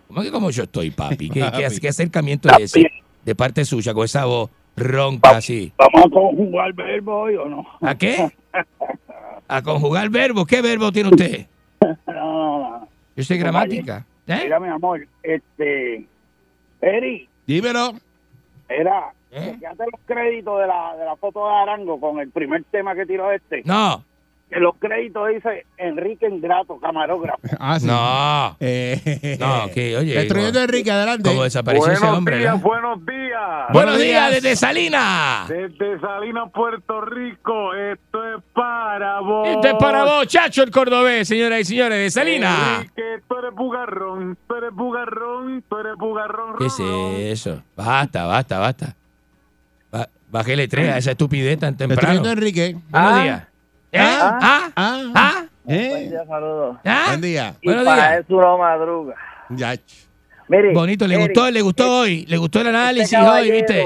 ¿cómo que como yo estoy, papi? ¿Qué, qué, Papi. qué acercamiento es ese? De parte suya, con esa voz ronca así. ¿Vamos a conjugar verbo hoy o no? ¿A qué? A conjugar verbos. ¿Qué verbo tiene usted? No, no, no. Yo soy gramática. ¿Eh? Mira, mi amor, este... Eri, Dímelo. era... ¿Eh? Los créditos de la, de la foto de Arango con el primer tema que tiró este. No, En los créditos dice Enrique Ingrato, camarógrafo. Ah, sí. no. Eh, No, que, oye, Destruyendo a Enrique, adelante. Como desapareció ese hombre. ¿verdad? buenos días. Buenos días desde Salinas. Desde Salinas, Puerto Rico, esto es para vos. Este es para vos, Chacho el cordobés, señoras y señores, de Salinas. Enrique, tú eres bugarrón, tú eres bugarrón, tú eres bugarrón. ¿Qué es eso? Basta, basta, basta. Ba- Bájele tres a esa estupidez tan temprano. Destruyendo a Enrique. Buenos días. ¿Eh? ¿Ah? Ah, ¿Ah? eh. saludos. ¿Ah? Buen día. Y Buenos para días. eso no madruga. Ya. Mire, Bonito, le Eric, gustó, le gustó hoy, le gustó el este análisis hoy, ¿viste?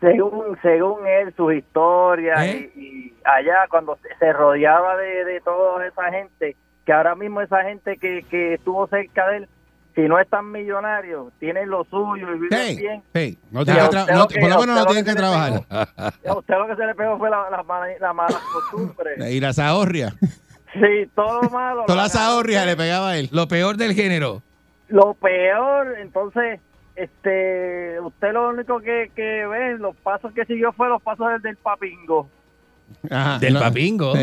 Según, según él, sus historias ¿Eh? y, y allá cuando se- se rodeaba de, de toda esa gente, que ahora mismo esa gente que, que estuvo cerca de él, si no es tan millonario, tienen lo suyo y viven Hey, bien. hey, no Y tienen que tra- no- que- por lo menos no tienen que trabajar. A usted lo que se le pegó fue la, la, mala- la mala costumbre. Y la zahorria. Sí, todo lo malo. Toda la lo- zahorria le pegaba a él. Lo peor del género. Lo peor, entonces, este, usted lo único que, que ve, los pasos que siguió fue los pasos del, del papingo. Ajá, Del no. papingo. Eh,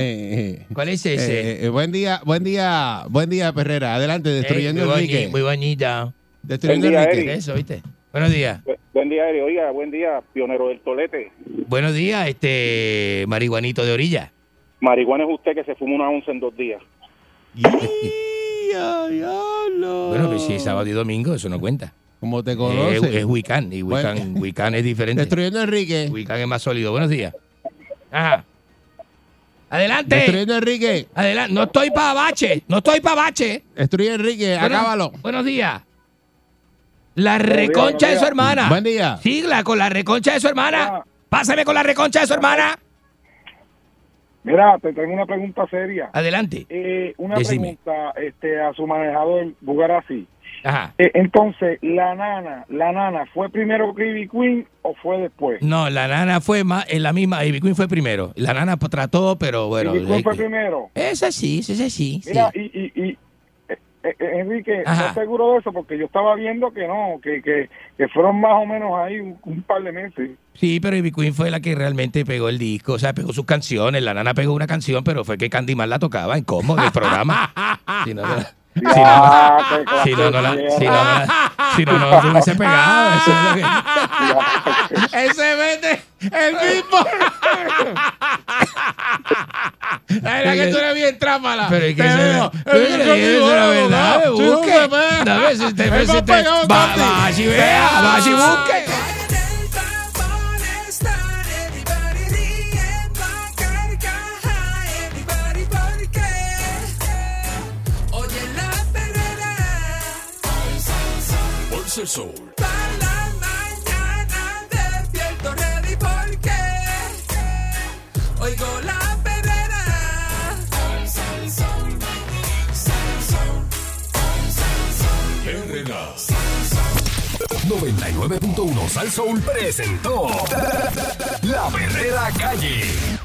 eh. ¿Cuál es ese? Eh, eh, buen día, buen día, buen día, Perrera. Adelante, destruyendo Eh, muy, boni- Enrique. muy bonita. Destruyendo día, Enrique. Eso, ¿viste? Buenos días. Buen día, Eri. Oiga, buen día, pionero del tolete. Buenos días, este marihuanito de orilla. Marihuana es usted que se fuma una once en dos días. Bueno, pues si es sábado y domingo, eso no cuenta. Como te Eh, conoce. es Wiccan, y Wiccan, Bueno. Wiccan es diferente. Destruyendo Enrique. Wiccan es más sólido. Buenos días. Ajá. Adelante. Destruyendo Enrique. Adelante. No estoy para bache. No estoy para bache. Destruye Enrique. Buenos- Acábalo. Buenos días. La reconcha de su hermana. Buen día. Sigla con la reconcha de su hermana. Pásame con la reconcha de su hermana. Mira, te tengo una pregunta seria. Adelante. Eh, una Decime. pregunta este, a su manejador, Bugarasi. Ajá. Eh, entonces, la nana, la nana, ¿fue primero que Ivy Queen o fue después? No, la nana fue más, en la misma, Ivy Queen fue primero. La nana pues, trató, pero bueno. Ivy Queen eh, fue primero. Esa sí, esa sí, sí. Mira, y, y, y eh, eh, Enrique, Ajá. ¿estás seguro de eso? Porque yo estaba viendo que no, que, que, que fueron más o menos ahí un, un par de meses. Sí, pero Ivy Queen fue la que realmente pegó el disco, o sea, pegó sus canciones. La nana pegó una canción, pero fue que Candyman la tocaba en cómo en el programa. Si no, no- si no, qué si no, no la- si no, no la- si no, no se hubiese pegado. Eso es lo que- Ese vete el mismo. La verdad que tú eres bien trápala. Pero es que Te eso- veo. pero Es la verdad, busque. se pega. Dame, si te- Es si más te- pegado, va- va, si vea, va, si busque. El sol. Para la mañana despierto ready porque oigo la perrera. 99.1 Sal Soul presentó La Verdadera Calle.